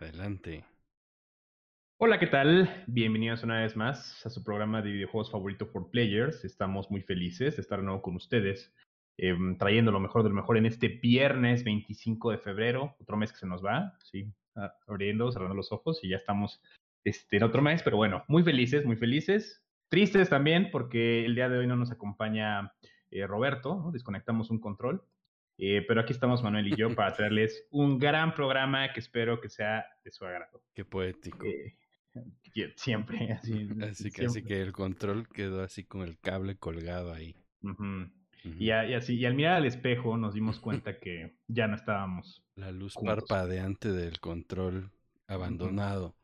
Adelante. Hola, ¿qué tal? Bienvenidos una vez más a su programa de videojuegos favorito for players. Estamos muy felices de estar de nuevo con ustedes, em, trayendo lo mejor de lo mejor en este viernes 25 de febrero, otro mes que se nos va, sí, abriendo, cerrando los ojos y ya estamos este, en otro mes, pero bueno, muy felices, muy felices. Tristes también porque el día de hoy no nos acompaña eh, Roberto, ¿no? desconectamos un control. Eh, pero aquí estamos Manuel y yo para traerles un gran programa que espero que sea de su agrado. Qué poético. Eh, siempre, así. Así que, así que el control quedó así con el cable colgado ahí. Y, así, y al mirar al espejo nos dimos cuenta que ya no estábamos. La luz parpadeante del control abandonado.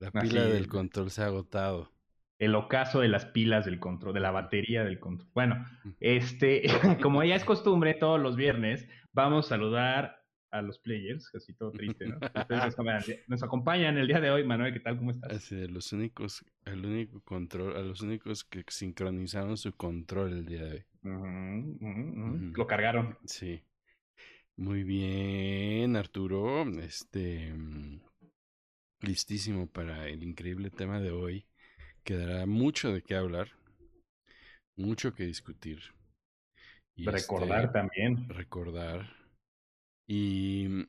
La pila del control se ha agotado el ocaso de las pilas del control, de la batería del control. Bueno, este, como ya es costumbre, todos los viernes vamos a saludar a los players, casi todo triste, ¿no? nos, acompañan el día de hoy, Manuel, ¿qué tal? ¿Cómo estás? Así de los únicos, el único control, a los únicos que sincronizaron su control el día de hoy. Lo cargaron. Sí. Muy bien, Arturo. Este mm, listísimo para el increíble tema de hoy quedará mucho de qué hablar, mucho que discutir. Y recordar este, también. Recordar. Y,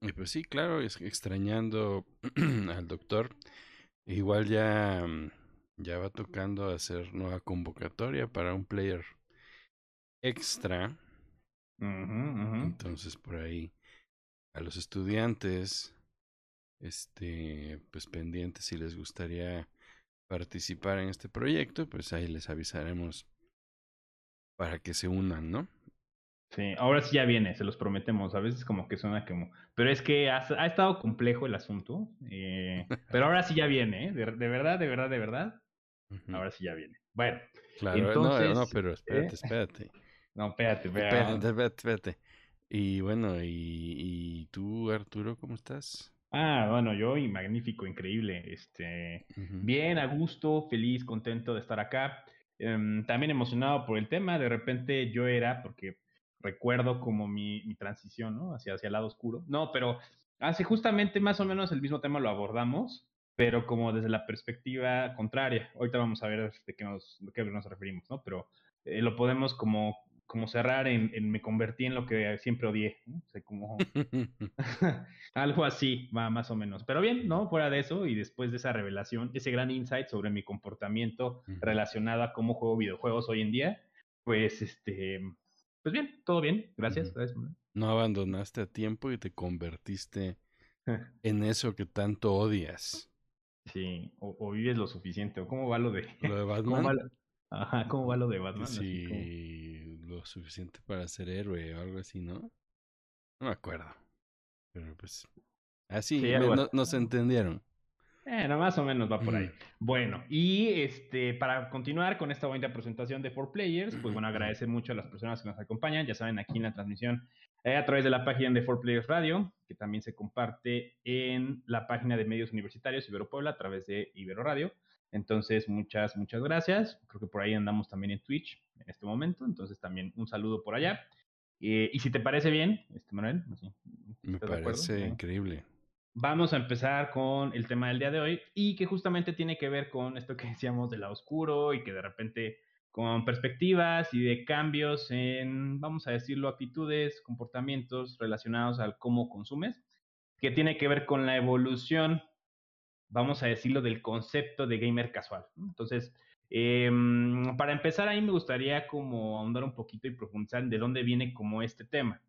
y, pues sí, claro, es, extrañando al doctor. Igual ya, ya va tocando hacer nueva convocatoria para un player extra. Entonces por ahí a los estudiantes, este, pues pendientes si les gustaría participar en este proyecto, pues ahí les avisaremos para que se unan, ¿no? Sí, ahora sí ya viene, se los prometemos. A veces como que suena como... Pero es que ha, estado complejo el asunto. Eh, pero ahora sí ya viene, ¿eh? De, verdad, de verdad, de verdad. Ahora sí ya viene. Bueno. Claro, entonces, no, no, pero espérate, ¿eh? espérate. No, espérate, espérate. Espérate, espérate, espérate. Y bueno, y, y tú, Arturo, ¿cómo estás? Ah, bueno, yo y magnífico, increíble. Este, bien, a gusto, feliz, contento de estar acá. Em, también emocionado por el tema. De repente yo era, porque recuerdo como mi, mi transición, ¿no? Hacia, hacia el lado oscuro. No, pero hace justamente más o menos el mismo tema lo abordamos, pero como desde la perspectiva contraria. Ahorita vamos a ver de qué nos, de qué nos referimos, ¿no? Pero eh, lo podemos como como cerrar en, me convertí en lo que siempre odié, como algo así, va más o menos. Pero bien, ¿no? Fuera de eso y después de esa revelación, ese gran insight sobre mi comportamiento relacionado a cómo juego videojuegos hoy en día, pues este, pues bien, todo bien, gracias. No abandonaste a tiempo y te convertiste en eso que tanto odias. Sí, o, vives lo suficiente, o cómo va lo de... Lo de Batman. Ajá, ¿cómo va lo de Batman? Sí, lo suficiente para ser héroe o algo así, ¿no? No me acuerdo. Pero pues. Así, no, nos entendieron. Bueno, más o menos va por ahí. Bueno, y este, para continuar con esta bonita presentación de Four Players, pues bueno, agradecer mucho a las personas que nos acompañan. Ya saben, aquí en la transmisión eh, a través de la página de Four Players Radio, que también se comparte en la página de medios universitarios Ibero Puebla a través de Ibero Radio. Entonces, muchas, muchas gracias. Creo que por ahí andamos también en Twitch en este momento. Entonces, también un saludo por allá. Eh, y si te parece bien, este Manuel, me parece increíble. Vamos a empezar con el tema del día de hoy y que justamente tiene que ver con esto que decíamos de la oscuro y que de repente con perspectivas y de cambios en, vamos a decirlo, actitudes, comportamientos relacionados al cómo consumes, que tiene que ver con la evolución vamos a decirlo, del concepto de gamer casual. Entonces, em, para empezar ahí me gustaría como ahondar un poquito y profundizar de dónde viene como este tema.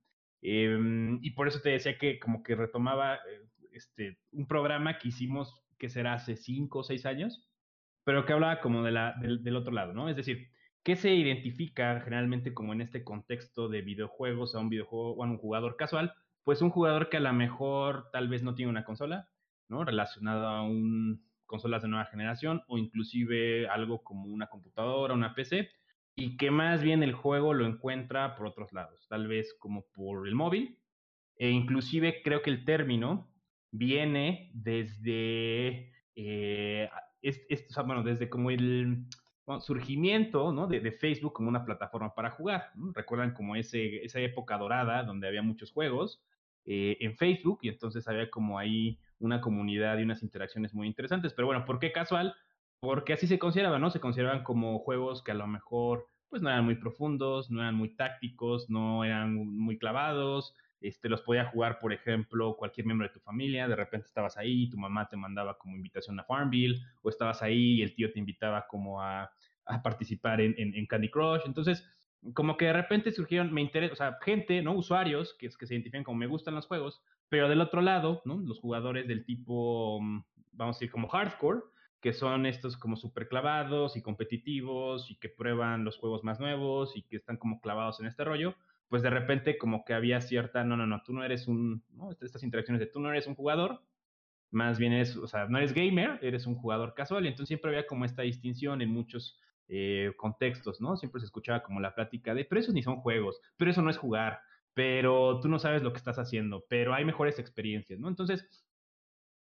Em, y por eso te decía que como que retomaba eh, este, un programa que hicimos que será hace cinco o seis años, pero que hablaba como de la, del, otro lado, ¿no? Es decir, ¿qué se identifica generalmente como en este contexto de videojuegos a un videojuego o a un jugador casual? Pues un jugador que a lo mejor tal vez no tiene una consola, ¿no? Relacionado a un consolas de nueva generación o inclusive algo como una computadora, una PC, y que más bien el juego lo encuentra por otros lados, tal vez como por el móvil, e inclusive creo que el término viene desde, eh, bueno, desde como el surgimiento ¿no? de, Facebook como una plataforma para jugar. Recuerdan como ese, esa época dorada donde había muchos juegos eh, en Facebook y entonces había como ahí una comunidad y unas interacciones muy interesantes. Pero bueno, ¿por qué casual? Porque así se consideraban, ¿no? Se consideraban como juegos que a lo mejor pues no eran muy profundos, no eran muy tácticos, no eran muy clavados, este, los podía jugar, por ejemplo, cualquier miembro de tu familia, de repente estabas ahí, tu mamá te mandaba como invitación a Farmville, o estabas ahí y el tío te invitaba como a, a participar en, en, Candy Crush. Entonces, como que de repente surgieron, me interesa, o sea, gente, ¿no? Usuarios que, que se identifican como me gustan los juegos, pero del otro lado, ¿no? Los jugadores del tipo, mm, vamos a decir, como hardcore, que son estos como súper clavados y competitivos y que prueban los juegos más nuevos y que están como clavados en este rollo, pues de repente como que había cierta, no, no, no, tú no eres un, ¿no? Estas interacciones de tú no eres un jugador, más bien eres, o sea, no eres gamer, eres un jugador casual, y entonces siempre había como esta distinción en muchos eh, contextos, ¿no? Siempre se escuchaba como la plática de, pero esos ni son juegos, pero eso no es jugar, pero tú no sabes lo que estás haciendo, pero hay mejores experiencias, ¿no? Entonces,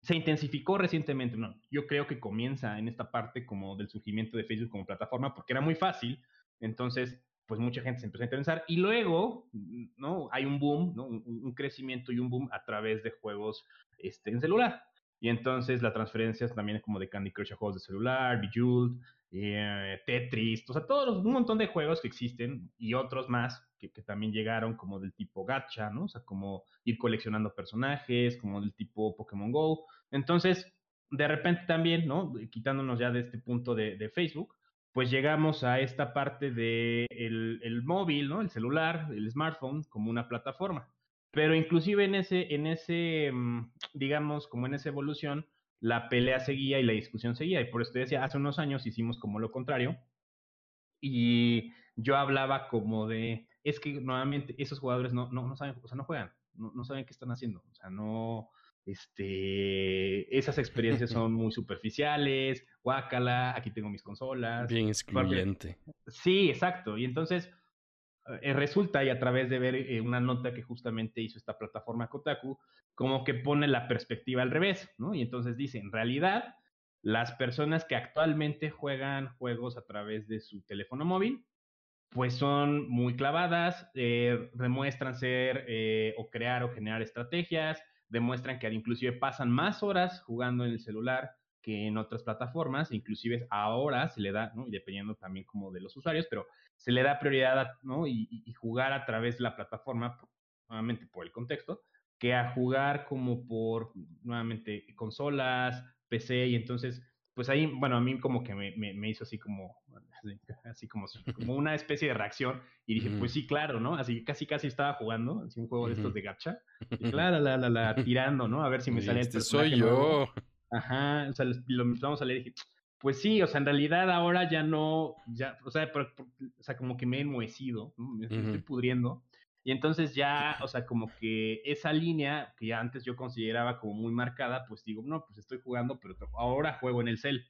se intensificó recientemente, no, yo creo que comienza en esta parte como del surgimiento de Facebook como plataforma, porque era muy fácil, entonces pues mucha gente se empezó a interesar y luego, ¿no? Hay un boom, ¿no? Un, crecimiento y un boom a través de juegos este, en celular. Y entonces la transferencia también como de Candy Crush a juegos de celular, Bejeweled, eh, Tetris, o sea, todos un montón de juegos que existen y otros más que, también llegaron como del tipo gacha, ¿no? O sea, como ir coleccionando personajes, como del tipo Pokémon Go. Entonces, de repente también, ¿no? Quitándonos ya de este punto de, Facebook, pues llegamos a esta parte de el, móvil, ¿no? El celular, el smartphone como una plataforma. Pero inclusive en ese, en ese, mm, digamos, como en esa evolución, la pelea seguía y la discusión seguía. Y por eso te decía, hace unos años hicimos como lo contrario. Y yo hablaba como de, es que nuevamente esos jugadores no, no, no saben, o sea, no juegan, no, no saben qué están haciendo. O sea, no, este, esas experiencias son muy superficiales, guácala, aquí tengo mis consolas. Bien excluyente. Sí, exacto. Y entonces eh, resulta, y a través de ver eh, una nota que justamente hizo esta plataforma Kotaku, como que pone la perspectiva al revés, ¿no? Y entonces dice, en realidad, las personas que actualmente juegan juegos a través de su teléfono móvil, pues son muy clavadas, eh, demuestran ser o crear o generar estrategias, demuestran que inclusive pasan más horas jugando en el celular que en otras plataformas, inclusive ahora se le da, ¿no? y dependiendo también como de los usuarios, pero se le da prioridad ¿no? y, jugar a través de la plataforma, nuevamente por el contexto, que a jugar como por, nuevamente, consolas, PC, y entonces, pues ahí, bueno, a mí como que me, me, hizo así como, así como, como una especie de reacción, y dije, pues sí, claro, ¿no? Así casi casi estaba jugando, así un juego de estos de gacha, y claro, la, la, la, tirando, ¿no? A ver si me sale este soy yo. Ajá, o sea, lo empezamos a leer y dije, pues sí, o sea, en realidad ahora ya no, ya, o sea, o sea como que me he enmohecido, me estoy pudriendo. Y entonces ya, o sea, como que esa línea que ya antes yo consideraba como muy marcada, pues digo, no, pues estoy jugando, pero ahora juego en el cel.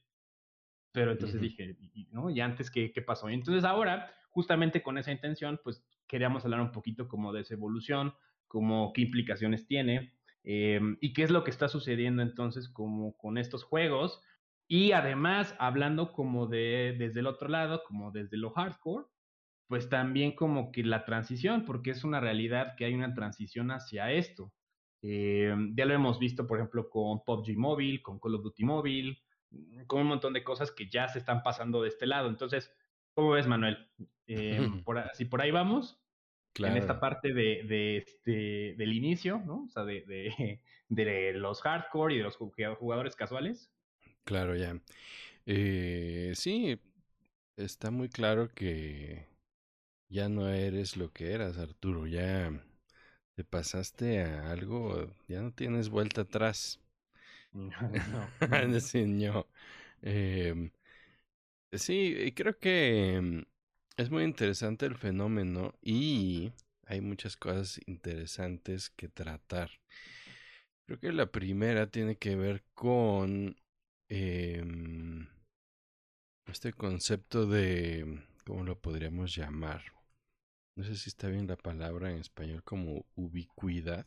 Pero entonces dije, ¿no? ¿Y antes qué, qué pasó? Y entonces ahora, justamente con esa intención, pues queríamos hablar un poquito como de esa evolución, como qué implicaciones tiene, Em, y qué es lo que está sucediendo entonces como con estos juegos. Y además, hablando como de desde el otro lado, como desde lo hardcore, pues también como que la transición, porque es una realidad que hay una transición hacia esto. Em, ya lo hemos visto, por ejemplo, con PUBG Mobile, con Call of Duty Mobile, con un montón de cosas que ya se están pasando de este lado. Entonces, ¿cómo ves, Manuel? Em, por, si por ahí vamos, en esta parte de, de, este, del inicio, ¿no? O sea, de, de, de, los hardcore y de los jugadores casuales. Claro, ya. Eh, sí, está muy claro que ya no eres lo que eras, Arturo. Ya te pasaste a algo, ya no tienes vuelta atrás. No. no. Eh, sí, creo que es muy interesante el fenómeno y hay muchas cosas interesantes que tratar. Creo que la primera tiene que ver con em, este concepto de, ¿cómo lo podríamos llamar? No sé si está bien la palabra en español como ubicuidad.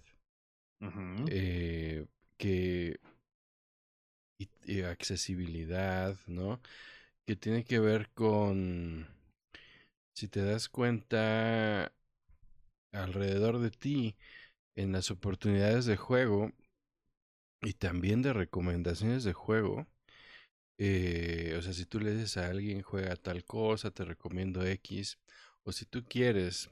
eh, que y accesibilidad, ¿no? Que tiene que ver con si te das cuenta alrededor de ti, en las oportunidades de juego y también de recomendaciones de juego. Eh, o sea, si tú le dices a alguien juega tal cosa, te recomiendo X. O si tú quieres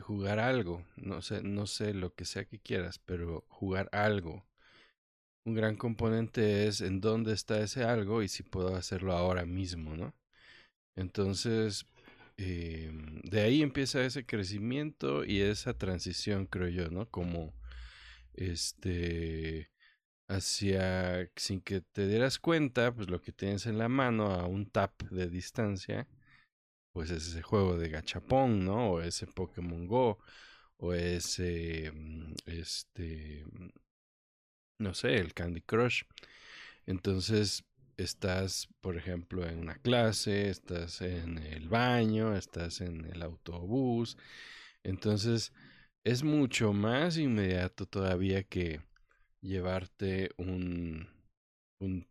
jugar algo, no sé, no sé lo que sea que quieras, pero jugar algo. Un gran componente es en dónde está ese algo y si puedo hacerlo ahora mismo, ¿no? Entonces, eh, de ahí empieza ese crecimiento y esa transición, creo yo, ¿no? Como, este, hacia, sin que te dieras cuenta, pues lo que tienes en la mano a un tap de distancia, pues es ese juego de gachapón, ¿no? O ese Pokémon Go, o ese, mm, este, mm, no sé, el Candy Crush. Entonces, estás, por ejemplo, en una clase, estás en el baño, estás en el autobús. Entonces, es mucho más inmediato todavía que llevarte un, un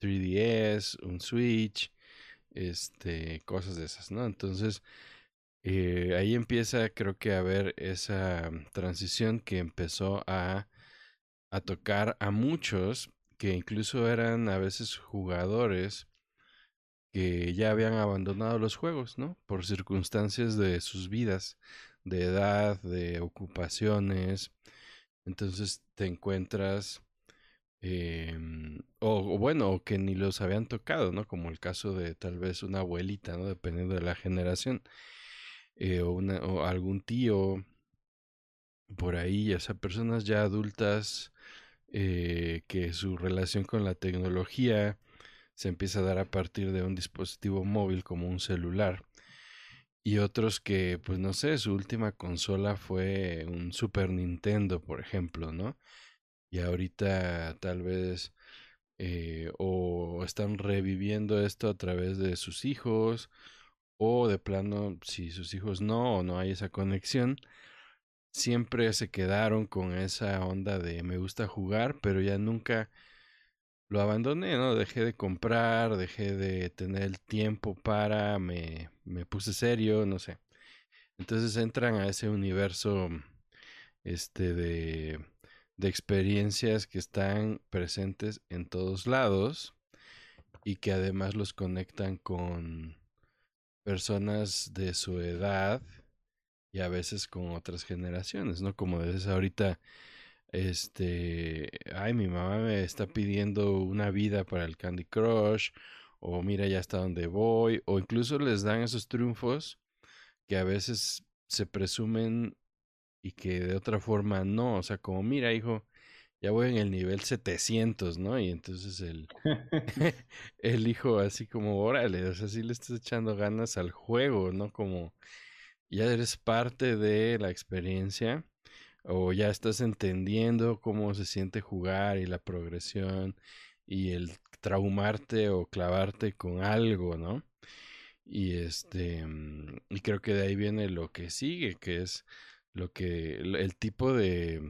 3DS, un Switch, este, cosas de esas, ¿no? Entonces, eh, ahí empieza, creo que, a ver esa transición que empezó a, a tocar a muchos que incluso eran a veces jugadores que ya habían abandonado los juegos, ¿no? Por circunstancias de sus vidas, de edad, de ocupaciones. Entonces te encuentras, em, o, bueno, o que ni los habían tocado, ¿no? Como el caso de tal vez una abuelita, ¿no? Dependiendo de la generación, eh, o, una, o algún tío por ahí, o sea, personas ya adultas eh, que su relación con la tecnología se empieza a dar a partir de un dispositivo móvil como un celular. Y otros que, pues no sé, su última consola fue un Super Nintendo, por ejemplo, ¿no? Y ahorita tal vez eh, o están reviviendo esto a través de sus hijos, o de plano, si sus hijos no, o no hay esa conexión, siempre se quedaron con esa onda de me gusta jugar, pero ya nunca lo abandoné, ¿no? Dejé de comprar, dejé de tener el tiempo para, me, me puse serio, no sé. Entonces entran a ese universo este de, de experiencias que están presentes en todos lados y que además los conectan con personas de su edad y a veces con otras generaciones, ¿no? Como dices ahorita, este, ay, mi mamá me está pidiendo una vida para el Candy Crush, o mira ya hasta dónde voy, o incluso les dan esos triunfos que a veces se presumen y que de otra forma no, o sea, como mira, hijo, ya voy en el nivel 700, ¿no? Y entonces el, el hijo así como, órale, o sea, sí le estás echando ganas al juego, ¿no? Como ya eres parte de la experiencia o ya estás entendiendo cómo se siente jugar y la progresión y el traumarte o clavarte con algo, ¿no? Y este mm, y creo que de ahí viene lo que sigue, que es lo que el, tipo de,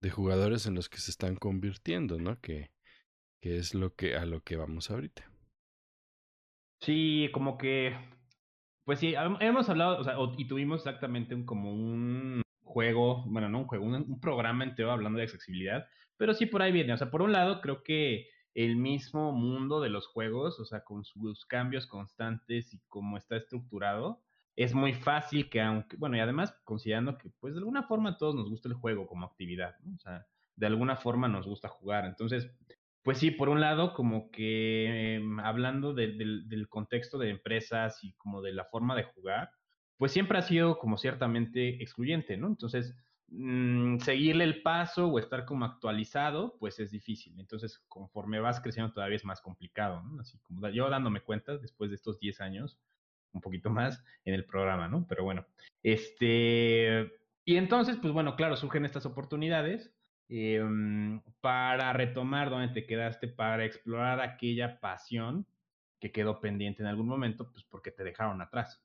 de jugadores en los que se están convirtiendo, ¿no? Que, que es lo que a lo que vamos ahorita. Sí, como que pues sí, hemos hablado, o sea, y tuvimos exactamente un, como un juego, bueno, no un juego, un, programa entero hablando de accesibilidad, pero sí por ahí viene, o sea, por un lado creo que el mismo mundo de los juegos, o sea, con sus cambios constantes y cómo está estructurado, es muy fácil que aunque, bueno, y además considerando que pues de alguna forma a todos nos gusta el juego como actividad, ¿no? O sea, de alguna forma nos gusta jugar, entonces pues sí, por un lado, como que em, hablando del contexto de empresas y como de la forma de jugar, pues siempre ha sido como ciertamente excluyente, ¿no? Entonces, mm, seguirle el paso o estar como actualizado, pues es difícil. Entonces, conforme vas creciendo todavía es más complicado, ¿no? Así como yo dándome cuenta después de estos 10 años, un poquito más en el programa, ¿no? Pero bueno, este... Y entonces, pues bueno, claro, surgen estas oportunidades Em, para retomar donde te quedaste, para explorar aquella pasión que quedó pendiente en algún momento, pues porque te dejaron atrás.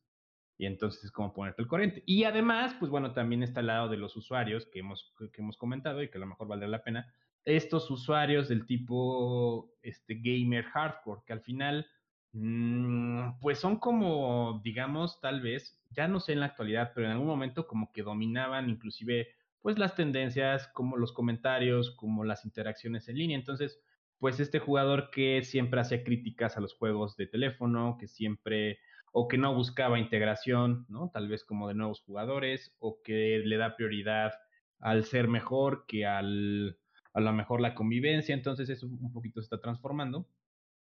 Y entonces es como ponerte el corriente. Y además, pues bueno, también está el lado de los usuarios que hemos, que hemos comentado y que a lo mejor valdría la pena. Estos usuarios del tipo este, gamer hardcore, que al final, mm, pues son como, digamos, tal vez, ya no sé en la actualidad, pero en algún momento como que dominaban inclusive pues las tendencias, como los comentarios, como las interacciones en línea. Entonces, pues este jugador que siempre hacía críticas a los juegos de teléfono, que siempre o que no buscaba integración, ¿no? Tal vez como de nuevos jugadores o que le da prioridad al ser mejor que al a lo mejor la convivencia, entonces eso un poquito se está transformando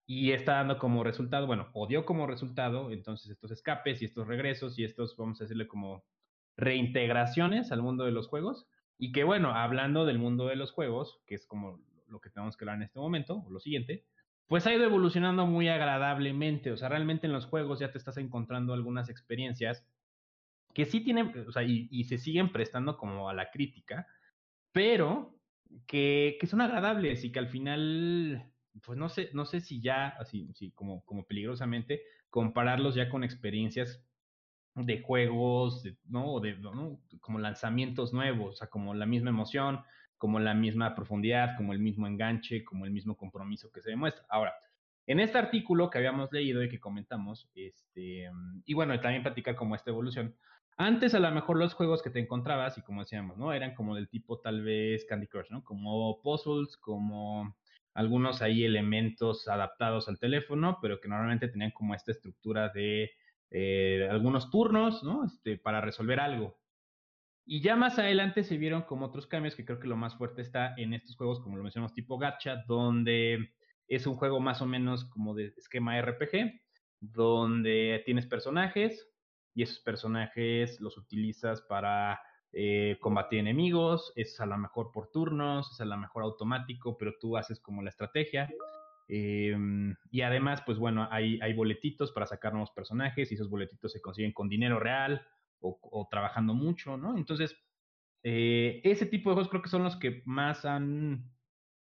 y está dando como resultado, bueno, o dio como resultado entonces estos escapes y estos regresos y estos, vamos a decirle como reintegraciones al mundo de los juegos. Y que bueno, hablando del mundo de los juegos, que es como lo que tenemos que hablar en este momento, o lo siguiente, pues ha ido evolucionando muy agradablemente, o sea, realmente en los juegos ya te estás encontrando algunas experiencias que sí tienen, o sea, y, se siguen prestando como a la crítica, pero que, que, son agradables y que al final, pues no sé, no sé si ya, así, sí, como, como peligrosamente, compararlos ya con experiencias de juegos, ¿no? De. Como lanzamientos nuevos, o sea, como la misma emoción, como la misma profundidad, como el mismo enganche, como el mismo compromiso que se demuestra. Ahora, en este artículo que habíamos leído y que comentamos, este, y bueno, también platicar como esta evolución, antes a lo mejor los juegos que te encontrabas, y como decíamos, ¿no? Eran como del tipo tal vez Candy Crush, ¿no? Como puzzles, como algunos ahí elementos adaptados al teléfono, pero que normalmente tenían como esta estructura de eh, algunos turnos, ¿no? Este, para resolver algo. Y ya más adelante se vieron como otros cambios, que creo que lo más fuerte está en estos juegos, como lo mencionamos, tipo gacha, donde es un juego más o menos como de esquema RPG, donde tienes personajes, y esos personajes los utilizas para eh, combatir enemigos, es a lo mejor por turnos, es a lo mejor automático, pero tú haces como la estrategia. Em, y además, pues bueno, hay, hay boletitos para sacar nuevos personajes y esos boletitos se consiguen con dinero real o, trabajando mucho, ¿no? Entonces, eh, ese tipo de juegos creo que son los que más han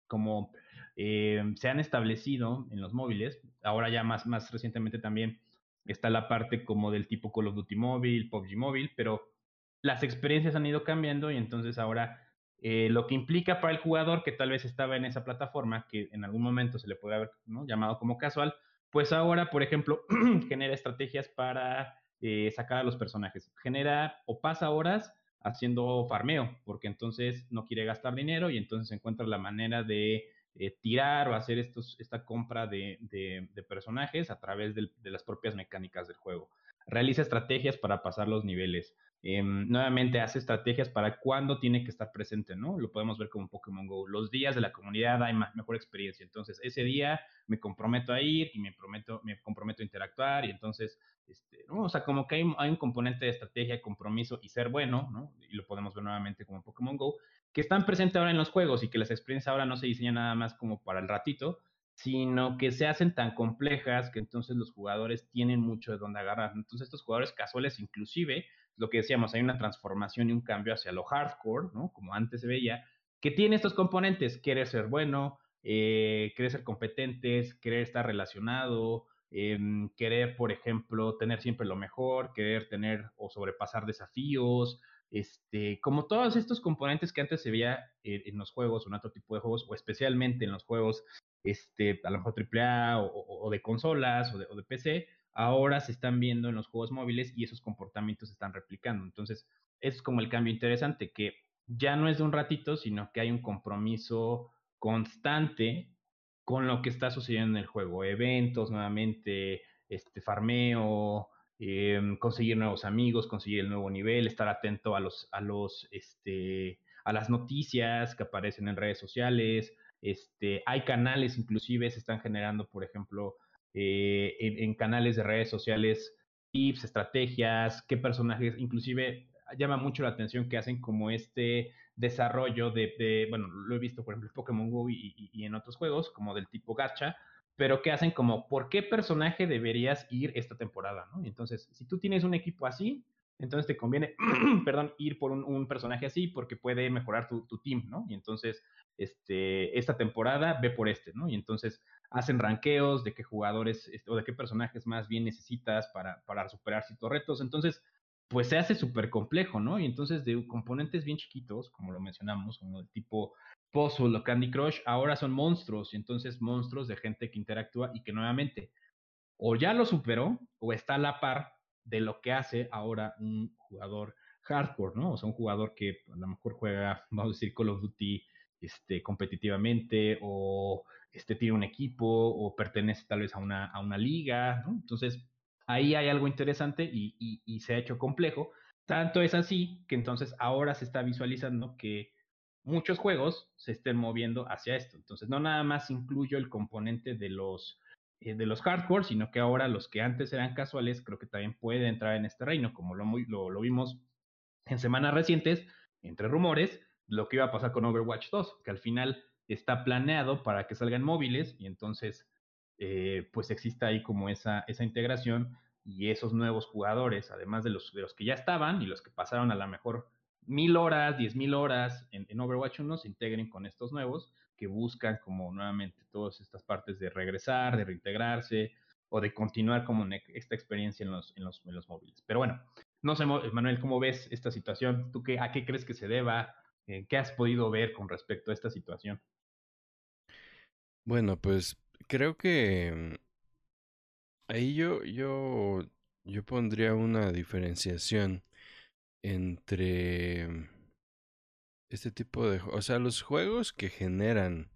como eh, se han establecido en los móviles. Ahora ya más, más recientemente también está la parte como del tipo Call of Duty móvil, PUBG móvil, pero las experiencias han ido cambiando y entonces ahora eh, lo que implica para el jugador que tal vez estaba en esa plataforma, que en algún momento se le puede haber llamado como casual, pues ahora, por ejemplo, genera estrategias para eh, sacar a los personajes. Genera o pasa horas haciendo farmeo, porque entonces no quiere gastar dinero y entonces encuentra la manera de eh, tirar o hacer estos, esta compra de, de, personajes a través de, de, las propias mecánicas del juego. Realiza estrategias para pasar los niveles. Em, nuevamente hace estrategias para cuándo tiene que estar presente, ¿no? Lo podemos ver como Pokémon Go. Los días de la comunidad hay mejor experiencia. Entonces, ese día me comprometo a ir y me, prometo, me comprometo a interactuar y entonces, este, ¿no? O sea, como que hay, hay, un componente de estrategia, compromiso y ser bueno, ¿no? Y lo podemos ver nuevamente como Pokémon Go, que están presentes ahora en los juegos y que las experiencias ahora no se diseñan nada más como para el ratito, sino que se hacen tan complejas que entonces los jugadores tienen mucho de dónde agarrar. Entonces estos jugadores casuales inclusive, lo que decíamos, hay una transformación y un cambio hacia lo hardcore, ¿no? Como antes se veía, que tiene estos componentes, querer ser bueno, eh, querer ser competentes, querer estar relacionado, em, querer, por ejemplo, tener siempre lo mejor, querer tener o sobrepasar desafíos, este, como todos estos componentes que antes se veía en los juegos o en otro tipo de juegos, o especialmente en los juegos, este, a lo mejor AAA o, o de consolas o de, o de, PC, ahora se están viendo en los juegos móviles y esos comportamientos se están replicando. Entonces, es como el cambio interesante, que ya no es de un ratito, sino que hay un compromiso constante con lo que está sucediendo en el juego. Eventos, nuevamente, este, farmeo, eh, conseguir nuevos amigos, conseguir el nuevo nivel, estar atento a los, a los, este, a las noticias que aparecen en redes sociales. Este, hay canales, inclusive se están generando, por ejemplo, eh, en, canales de redes sociales, tips, estrategias, qué personajes, inclusive llama mucho la atención que hacen como este desarrollo de, bueno, lo he visto por ejemplo en Pokémon Go y, y, en otros juegos, como del tipo gacha, pero que hacen como, ¿por qué personaje deberías ir esta temporada? ¿no? Entonces, si tú tienes un equipo así, entonces te conviene, perdón, ir por un, personaje así porque puede mejorar tu, tu, team, ¿no? Y entonces, este, esta temporada ve por este, ¿no? Y entonces hacen ranqueos de qué jugadores este, o de qué personajes más bien necesitas para, para superar ciertos retos. Entonces, pues se hace súper complejo, ¿no? Y entonces de componentes bien chiquitos, como lo mencionamos, como el tipo Puzzle o Candy Crush, ahora son monstruos, y entonces monstruos de gente que interactúa y que nuevamente o ya lo superó o está a la par de lo que hace ahora un jugador hardcore, ¿no? O sea, un jugador que a lo mejor juega, vamos a decir, Call of Duty este, competitivamente o este, tiene un equipo o pertenece tal vez a una, a una liga, ¿no? Entonces, ahí hay algo interesante y, y, y se ha hecho complejo. Tanto es así que entonces ahora se está visualizando que muchos juegos se estén moviendo hacia esto. Entonces, no nada más incluyo el componente de los, eh, de los hardcore, sino que ahora los que antes eran casuales creo que también pueden entrar en este reino, como lo, lo, lo vimos en semanas recientes, entre rumores, lo que iba a pasar con Overwatch 2, que al final está planeado para que salgan móviles y entonces eh, pues exista ahí como esa, esa integración y esos nuevos jugadores, además de los, de los que ya estaban y los que pasaron a la mejor mil horas, diez mil horas en, Overwatch 1 se integren con estos nuevos que buscan como nuevamente todas estas partes de regresar, de reintegrarse o de continuar como esta experiencia en los, en los, en los móviles. Pero bueno, no sé, Manuel, ¿cómo ves esta situación? ¿Tú qué, a qué crees que se deba? ¿Qué has podido ver con respecto a esta situación? Bueno, pues creo que ahí yo, yo, yo pondría una diferenciación entre este tipo de, o sea, los juegos que generan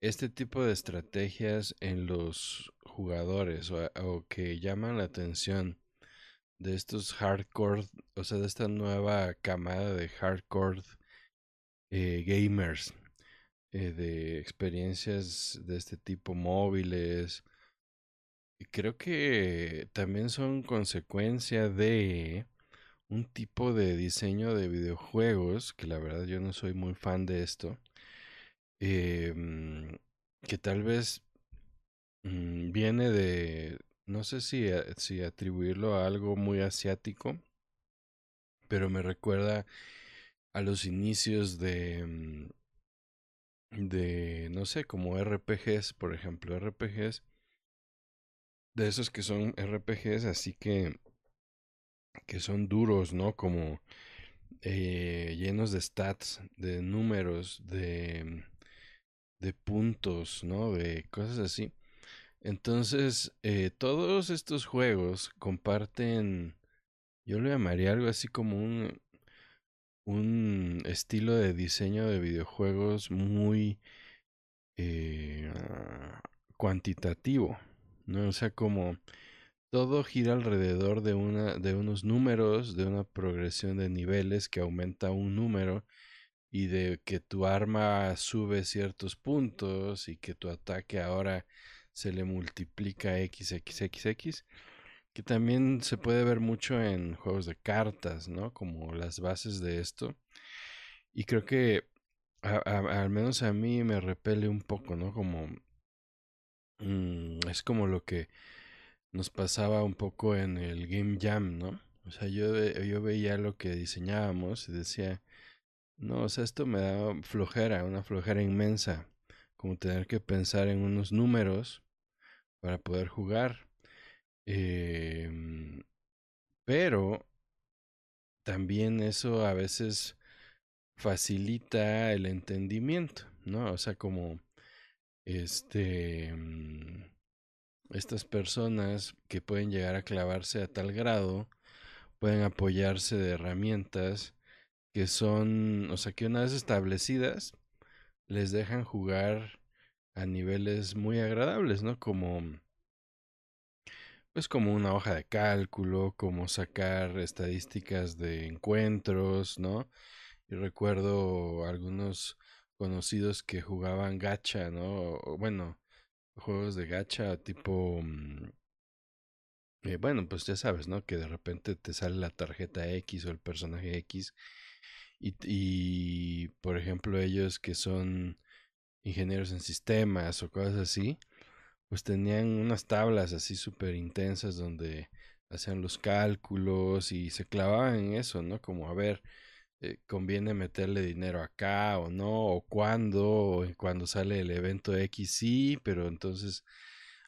este tipo de estrategias en los jugadores o, o, que llaman la atención de estos hardcore, o sea, de esta nueva camada de hardcore eh, gamers, eh, de experiencias de este tipo móviles. Y creo que también son consecuencia de un tipo de diseño de videojuegos, que la verdad yo no soy muy fan de esto, eh, que tal vez mmm, viene de, no sé si, si atribuirlo a algo muy asiático, pero me recuerda a los inicios de, mm, de, no sé, como RPGs, por ejemplo, RPGs, de esos que son RPGs, así que, que son duros, ¿no? Como eh, llenos de stats, de números, de, de puntos, ¿no? De cosas así. Entonces, eh, todos estos juegos comparten, yo lo llamaría algo así como un, un estilo de diseño de videojuegos muy eh, cuantitativo, ¿no? O sea, como todo gira alrededor de, una, de unos números, de una progresión de niveles que aumenta un número y de que tu arma sube ciertos puntos y que tu ataque ahora se le multiplica XXXX, que también se puede ver mucho en juegos de cartas, ¿no? Como las bases de esto. Y creo que al menos a mí me repele un poco, ¿no? Como... Mmm, es como lo que nos pasaba un poco en el Game Jam, ¿no? O sea, yo, yo veía lo que diseñábamos y decía, no, o sea, esto me da flojera, una flojera inmensa, como tener que pensar en unos números para poder jugar. Eh, pero también eso a veces facilita el entendimiento, ¿no? O sea, como este mm, estas personas que pueden llegar a clavarse a tal grado pueden apoyarse de herramientas que son, o sea, que una vez establecidas les dejan jugar a niveles muy agradables, ¿no? Como pues como una hoja de cálculo, como sacar estadísticas de encuentros, ¿no? Y recuerdo algunos conocidos que jugaban gacha, ¿no? Bueno, juegos de gacha tipo mm, eh, bueno, pues ya sabes, ¿no? Que de repente te sale la tarjeta X o el personaje X y, y por ejemplo ellos que son ingenieros en sistemas o cosas así, pues tenían unas tablas así súper intensas donde hacían los cálculos y se clavaban en eso, ¿no? Como a ver, eh, conviene meterle dinero acá o no, o cuándo, o cuando sale el evento X sí, pero entonces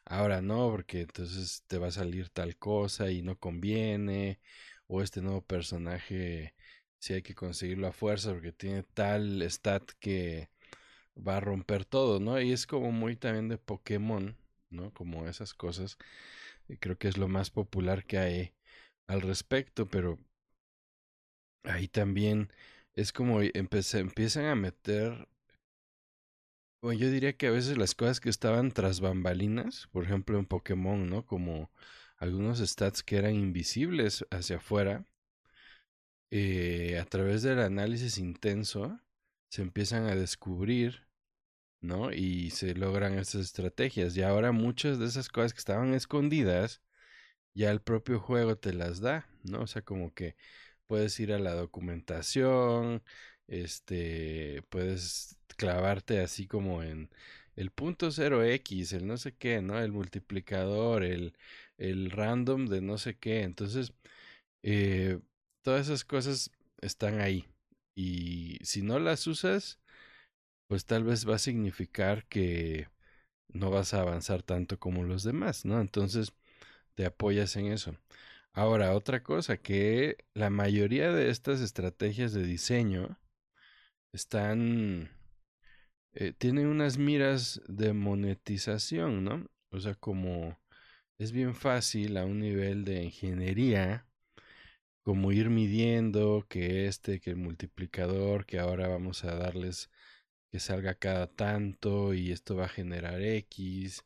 ahora no, porque entonces te va a salir tal cosa y no conviene, o este nuevo personaje si hay que conseguirlo a fuerza porque tiene tal stat que va a romper todo, ¿no? Y es como muy también de Pokémon, ¿no? Como esas cosas. Y creo que es lo más popular que hay al respecto, pero ahí también es como empiezan a meter bueno, yo diría que a veces las cosas que estaban tras bambalinas, por ejemplo en Pokémon, ¿no? Como algunos stats que eran invisibles hacia afuera, eh, a través del análisis intenso se empiezan a descubrir, ¿no? Y se logran estas estrategias. Y ahora muchas de esas cosas que estaban escondidas, ya el propio juego te las da, ¿no? O sea, como que puedes ir a la documentación, este, puedes clavarte así como en el punto 0x, el no sé qué, ¿no? El multiplicador, el, el random de no sé qué. Entonces, eh, todas esas cosas están ahí. Y si no las usas, pues tal vez va a significar que no vas a avanzar tanto como los demás, ¿no? Entonces, te apoyas en eso. Ahora, otra cosa, que la mayoría de estas estrategias de diseño están, eh, tienen unas miras de monetización, ¿no? O sea, como es bien fácil a un nivel de ingeniería, como ir midiendo que este, que el multiplicador, que ahora vamos a darles que salga cada tanto y esto va a generar X.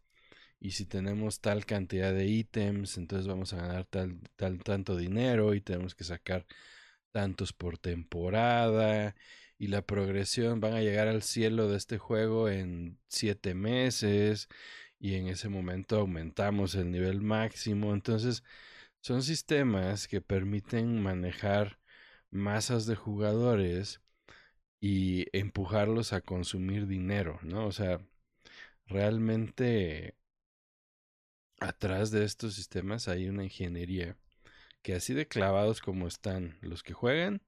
Y si tenemos tal cantidad de ítems, entonces vamos a ganar tal, tal, tanto dinero y tenemos que sacar tantos por temporada y la progresión van a llegar al cielo de este juego en siete meses y en ese momento aumentamos el nivel máximo. Entonces son sistemas que permiten manejar masas de jugadores y empujarlos a consumir dinero, ¿no? O sea, realmente atrás de estos sistemas hay una ingeniería que así de clavados como están los que juegan,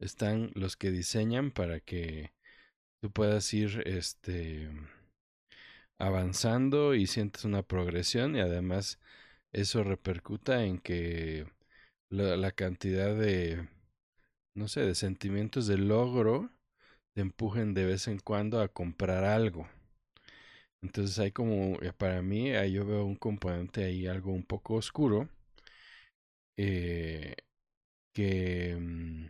están los que diseñan para que tú puedas ir este avanzando y sientes una progresión y además eso repercuta en que la, cantidad de no sé, de sentimientos de logro te empujen de vez en cuando a comprar algo. Entonces hay como, eh, para mí, yo veo un componente ahí algo un poco oscuro, eh, que, mm,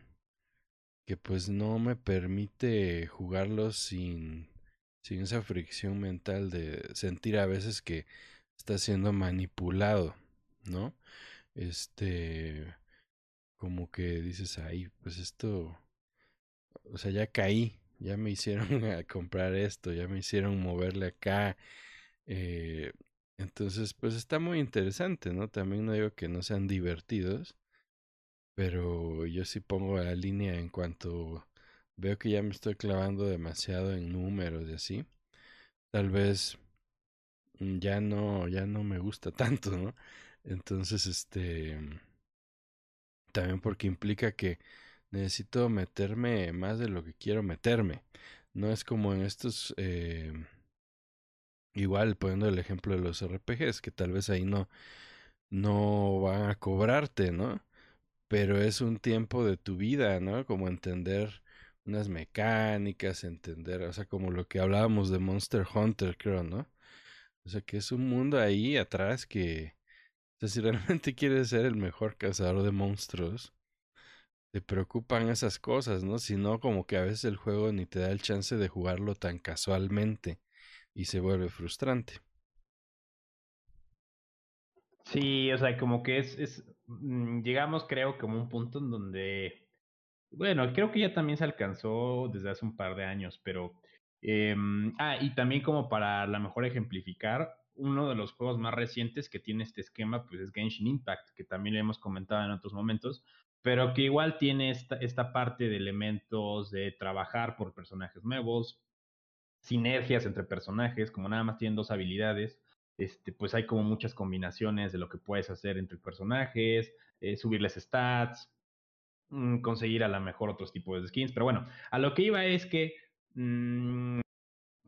que pues no me permite jugarlo sin, sin esa fricción mental de sentir a veces que está siendo manipulado, ¿no? Este, como que dices, ahí, pues esto, o sea, ya caí, ya me hicieron a comprar esto, ya me hicieron moverle acá. Eh, entonces, pues está muy interesante, ¿no? También no digo que no sean divertidos, pero yo sí pongo la línea en cuanto veo que ya me estoy clavando demasiado en números y así. Tal vez mm, ya no, ya no me gusta tanto, ¿no? Entonces, este, también porque implica que necesito meterme más de lo que quiero meterme. No es como en estos, eh, igual poniendo el ejemplo de los RPGs, que tal vez ahí no, no van a cobrarte, ¿no? Pero es un tiempo de tu vida, ¿no? Como entender unas mecánicas, entender, o sea, como lo que hablábamos de Monster Hunter, creo, ¿no? O sea, que es un mundo ahí atrás que, o sea, si realmente quieres ser el mejor cazador de monstruos, te preocupan esas cosas, ¿no? Si no, como que a veces el juego ni te da el chance de jugarlo tan casualmente y se vuelve frustrante. Sí, o sea, como que es, mm, llegamos creo como un punto en donde, bueno, creo que ya también se alcanzó desde hace un par de años, pero, eh, ah, y también como para la mejor ejemplificar, uno de los juegos más recientes que tiene este esquema, pues es Genshin Impact, que también le hemos comentado en otros momentos, pero que igual tiene esta, esta parte de elementos de trabajar por personajes nuevos, sinergias entre personajes, como nada más tienen dos habilidades, este, pues hay como muchas combinaciones de lo que puedes hacer entre personajes, eh, subirles stats, mmm, conseguir a lo mejor otros tipos de skins, pero bueno, a lo que iba es que mmm,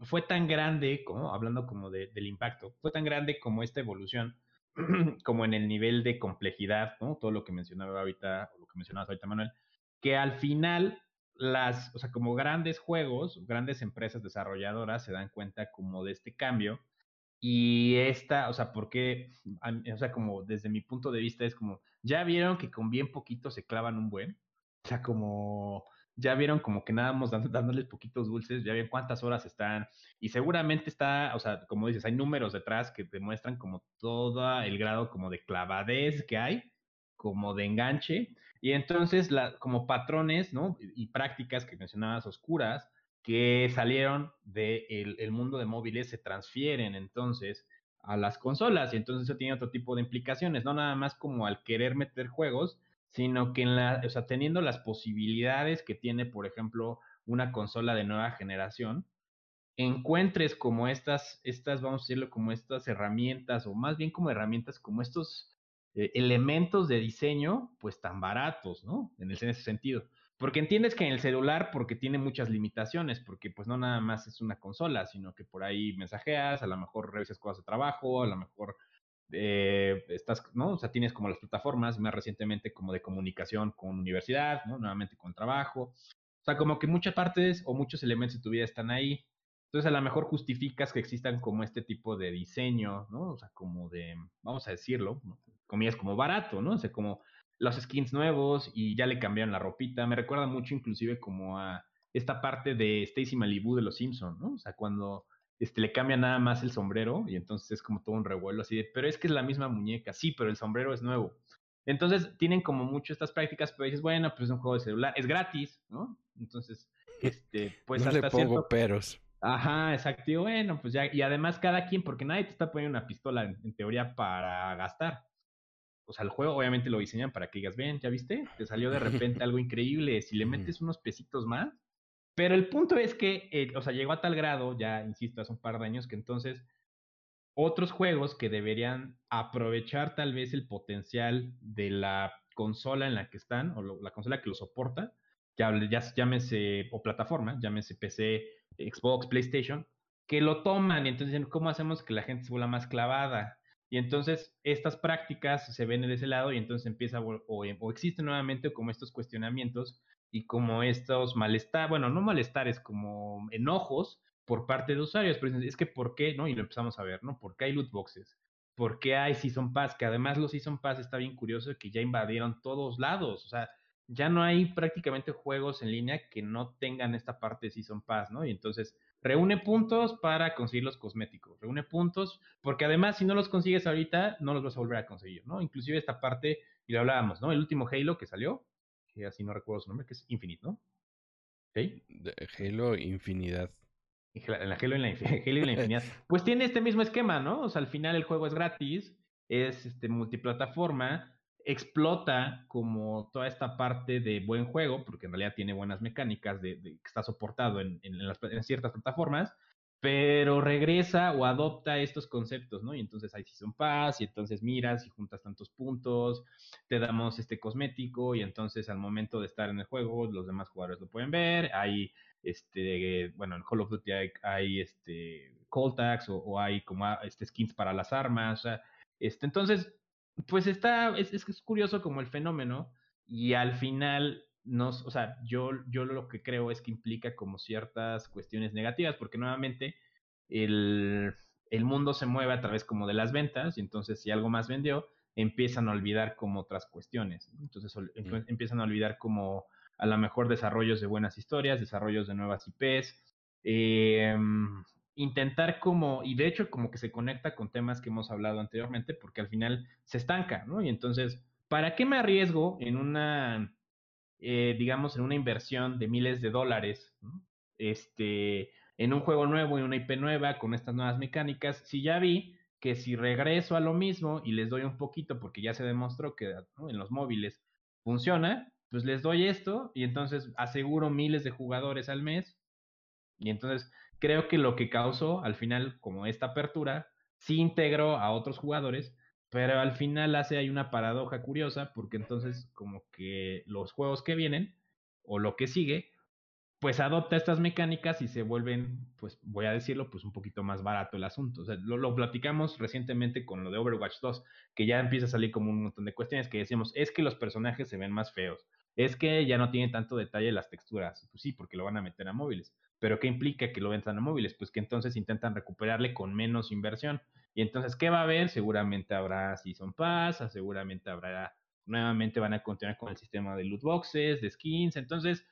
fue tan grande, como hablando como de, del impacto, fue tan grande como esta evolución, como en el nivel de complejidad, ¿no? Todo lo que mencionaba ahorita, o lo que mencionabas ahorita, Manuel, que al final las, o sea, como grandes juegos, grandes empresas desarrolladoras se dan cuenta como de este cambio y esta, o sea, porque, o sea, como desde mi punto de vista es como, ya vieron que con bien poquito se clavan un buen, O sea, como ya vieron como que nada más dándoles poquitos dulces, ya ven cuántas horas están y seguramente está, o sea, como dices, hay números detrás que demuestran como todo el grado como de clavadez que hay, como de enganche y entonces la, como patrones, ¿no? Y, prácticas que mencionabas oscuras que salieron del de el mundo de móviles se transfieren entonces a las consolas y entonces eso tiene otro tipo de implicaciones, no nada más como al querer meter juegos, sino que en la, o sea, teniendo las posibilidades que tiene, por ejemplo, una consola de nueva generación, encuentres como estas, estas, vamos a decirlo, como estas herramientas, o más bien como herramientas, como estos eh, elementos de diseño, pues tan baratos, ¿no? En, ese sentido. Porque entiendes que en el celular, porque tiene muchas limitaciones, porque pues no nada más es una consola, sino que por ahí mensajeas, a lo mejor revisas cosas de trabajo, a lo mejor eh, estás, ¿no? O sea, tienes como las plataformas más recientemente como de comunicación con universidad, ¿no? Nuevamente con trabajo. O sea, como que muchas partes o muchos elementos de tu vida están ahí. Entonces, a lo mejor justificas que existan como este tipo de diseño, ¿no? O sea, como de, vamos a decirlo, ¿no? comillas, como barato, ¿no? O sea, como los skins nuevos y ya le cambiaron la ropita. Me recuerda mucho inclusive como a esta parte de Stacy Malibu de Los Simpsons, ¿no? O sea, cuando este, le cambia nada más el sombrero y entonces es como todo un revuelo así de, pero es que es la misma muñeca, sí, pero el sombrero es nuevo. Entonces tienen como mucho estas prácticas, pero dices, bueno, pues es un juego de celular, es gratis, ¿no? Entonces, este, pues no hasta le pongo peros. Ajá, exacto. bueno, pues ya, y además cada quien, porque nadie te está poniendo una pistola en teoría para gastar o sea, el juego obviamente lo diseñan para que digas, ven, ¿ya viste? Te salió de repente algo increíble, si le metes unos pesitos más. Pero el punto es que, eh, o sea, llegó a tal grado, ya insisto, hace un par de años, que entonces otros juegos que deberían aprovechar tal vez el potencial de la consola en la que están, o la consola que lo soporta, ya, ya llámese, o plataforma, llámese PC, Xbox, PlayStation, que lo toman y entonces ¿cómo hacemos que la gente se vuelva más clavada? Y entonces estas prácticas se ven de ese lado y entonces empieza o, o, existen nuevamente como estos cuestionamientos y como estos malestar, bueno, no malestares, como enojos por parte de usuarios, pero es que ¿por qué? ¿no? Y lo empezamos a ver, ¿no? ¿Por qué hay loot boxes? ¿Por qué hay Season Pass? Que además los Season Pass está bien curioso que ya invadieron todos lados, o sea, ya no hay prácticamente juegos en línea que no tengan esta parte de Season Pass, ¿no? Y entonces reúne puntos para conseguir los cosméticos, reúne puntos, porque además si no los consigues ahorita, no los vas a volver a conseguir, ¿no? Inclusive esta parte, y lo hablábamos, ¿no? El último Halo que salió, que así no recuerdo su nombre, que es Infinite, ¿no? Halo Infinidad. En la Halo en la, Halo en la Infinidad. Pues tiene este mismo esquema, ¿no? O sea, al final el juego es gratis, es este multiplataforma, explota como toda esta parte de buen juego, porque en realidad tiene buenas mecánicas, de, que está soportado en, ciertas plataformas, pero regresa o adopta estos conceptos, ¿no? Y entonces hay Season Pass, y entonces miras y juntas tantos puntos, te damos este cosmético, y entonces al momento de estar en el juego, los demás jugadores lo pueden ver, hay, este, bueno, en Call of Duty hay, este, call tags, o, hay como ah, este, skins para las armas, este, entonces pues está, es, es, curioso como el fenómeno y al final nos, o sea, yo, yo lo que creo es que implica como ciertas cuestiones negativas, porque nuevamente el, el mundo se mueve a través como de las ventas y entonces si algo más vendió, empiezan a olvidar como otras cuestiones. Entonces mm. empiezan a olvidar como a lo mejor desarrollos de buenas historias, desarrollos de nuevas IPs, eh, intentar como, y de hecho como que se conecta con temas que hemos hablado anteriormente, porque al final se estanca, ¿no? Y entonces, ¿para qué me arriesgo en una, eh, digamos, en una inversión de miles de dólares, este, en un juego nuevo, en una IP nueva, con estas nuevas mecánicas, si ya vi que si regreso a lo mismo y les doy un poquito, porque ya se demostró que en los móviles funciona, pues les doy esto y entonces aseguro miles de jugadores al mes. Y entonces creo que lo que causó al final, como esta apertura, sí integró a otros jugadores, pero al final hace hay una paradoja curiosa, porque entonces como que los juegos que vienen, o lo que sigue, pues adopta estas mecánicas y se vuelven, pues voy a decirlo, pues un poquito más barato el asunto. O sea, lo, lo, platicamos recientemente con lo de Overwatch 2, que ya empieza a salir como un montón de cuestiones que decimos, es que los personajes se ven más feos, es que ya no tiene tanto detalle las texturas. Pues sí, porque lo van a meter a móviles. Pero ¿qué implica que lo vendan a móviles? Pues que entonces intentan recuperarle con menos inversión. Y entonces, ¿qué va a haber? Seguramente habrá Season Pass, seguramente habrá nuevamente van a continuar con el sistema de loot boxes, de skins, entonces,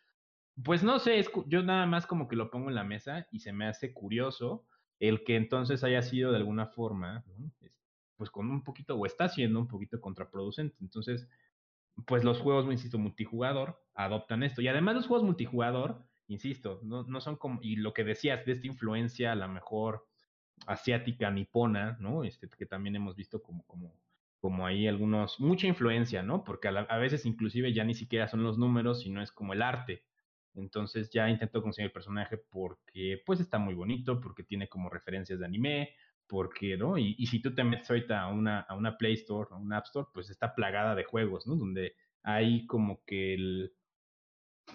pues no sé, yo nada más como que lo pongo en la mesa y se me hace curioso el que entonces haya sido de alguna forma, pues con un poquito, o está siendo un poquito contraproducente. Entonces, pues los juegos, insisto, multijugador adoptan esto. Y además los juegos multijugador, insisto, no, no son como, y lo que decías de esta influencia a la mejor asiática, nipona, ¿no? Este, que también hemos visto como, como, como ahí algunos, mucha influencia, ¿no? Porque a, veces inclusive ya ni siquiera son los números, sino es como el arte. Entonces ya intento conseguir el personaje porque pues está muy bonito, porque tiene como referencias de anime, porque, ¿no? Y, y si tú te metes ahorita a una, a una Play Store, a una App Store, pues está plagada de juegos, ¿no? Donde hay como que el,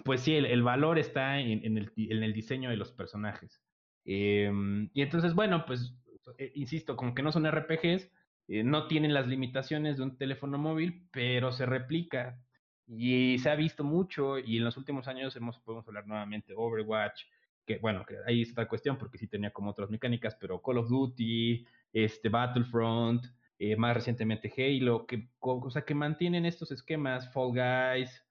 pues sí, el, valor está en, en, el, en, el, diseño de los personajes. Eh, y entonces, bueno, pues, eh, insisto, como que no son RPGs, eh, no tienen las limitaciones de un teléfono móvil, pero se replica. Y se ha visto mucho, y en los últimos años hemos, podemos hablar nuevamente de Overwatch, que bueno, que ahí está la cuestión, porque sí tenía como otras mecánicas, pero Call of Duty, este, Battlefront, eh, más recientemente Halo, que, o sea, que mantienen estos esquemas, Fall Guys,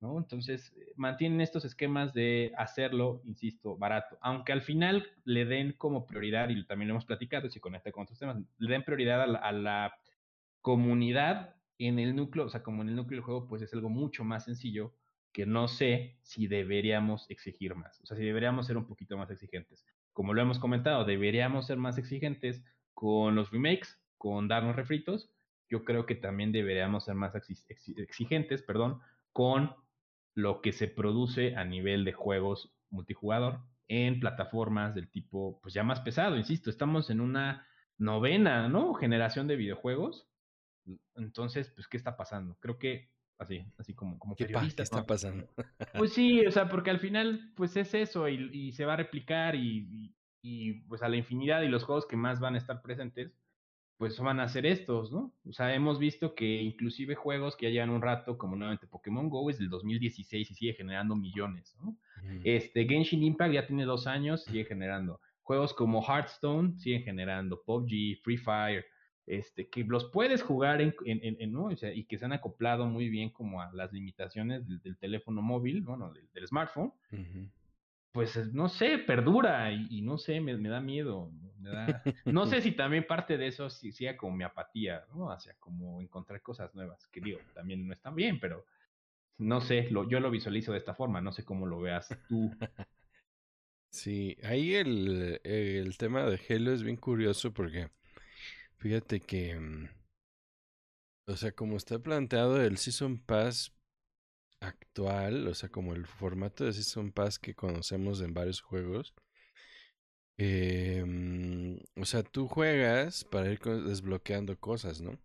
¿no? Entonces, eh, mantienen estos esquemas de hacerlo, insisto, barato, aunque al final le den como prioridad, y también lo hemos platicado, si conecta con otros temas, le den prioridad a la, a la comunidad en el núcleo, o sea, como en el núcleo del juego, pues es algo mucho más sencillo que no sé si deberíamos exigir más, o sea, si deberíamos ser un poquito más exigentes. Como lo hemos comentado, deberíamos ser más exigentes con los remakes, con darnos refritos. Yo creo que también deberíamos ser más exigentes, perdón, con lo que se produce a nivel de juegos multijugador en plataformas del tipo, pues ya más pesado, insisto, estamos en una novena, ¿no? Generación de videojuegos. Entonces, pues, ¿qué está pasando? Creo que así, así como, como ¿Qué, ¿qué está pasando? Pues sí, o sea, porque al final, pues es eso y, y se va a replicar y, y, pues a la infinidad y los juegos que más van a estar presentes, pues van a ser estos, ¿no? O sea, hemos visto que inclusive juegos que ya llevan un rato, como nuevamente Pokémon Go, es del 2016 y sigue generando millones, ¿no? Este, Genshin Impact ya tiene dos años, sigue generando. Juegos como Hearthstone siguen generando, PUBG, Free Fire, este, que los puedes jugar en, en, ¿no? O sea, y que se han acoplado muy bien como a las limitaciones del, teléfono móvil, bueno, del, smartphone, pues no sé, perdura y, no sé, me, da miedo, me da... no sé si también parte de eso sea como mi apatía, ¿no? Hacia como encontrar cosas nuevas, que digo, también no están bien, pero no sé, lo, yo lo visualizo de esta forma, no sé cómo lo veas tú. Sí, ahí el, el tema de Halo es bien curioso porque Fíjate que, mm, o sea, como está planteado el Season Pass actual, o sea, como el formato de Season Pass que conocemos en varios juegos, eh, o sea, tú juegas para ir desbloqueando cosas, ¿no?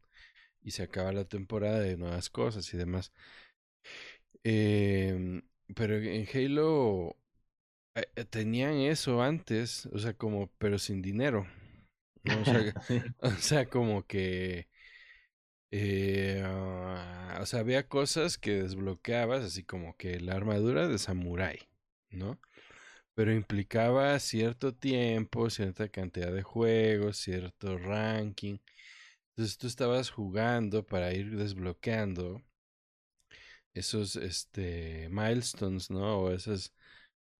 Y se acaba la temporada de nuevas cosas y demás. Eh, pero en Halo eh, tenían eso antes, o sea, como, pero sin dinero. O, sea, como que... Eh, ah, o sea, había cosas que desbloqueabas, así como que la armadura de samurái, ¿no? Pero implicaba cierto tiempo, cierta cantidad de juegos, cierto ranking. Entonces tú estabas jugando para ir desbloqueando esos este milestones, ¿no? O esas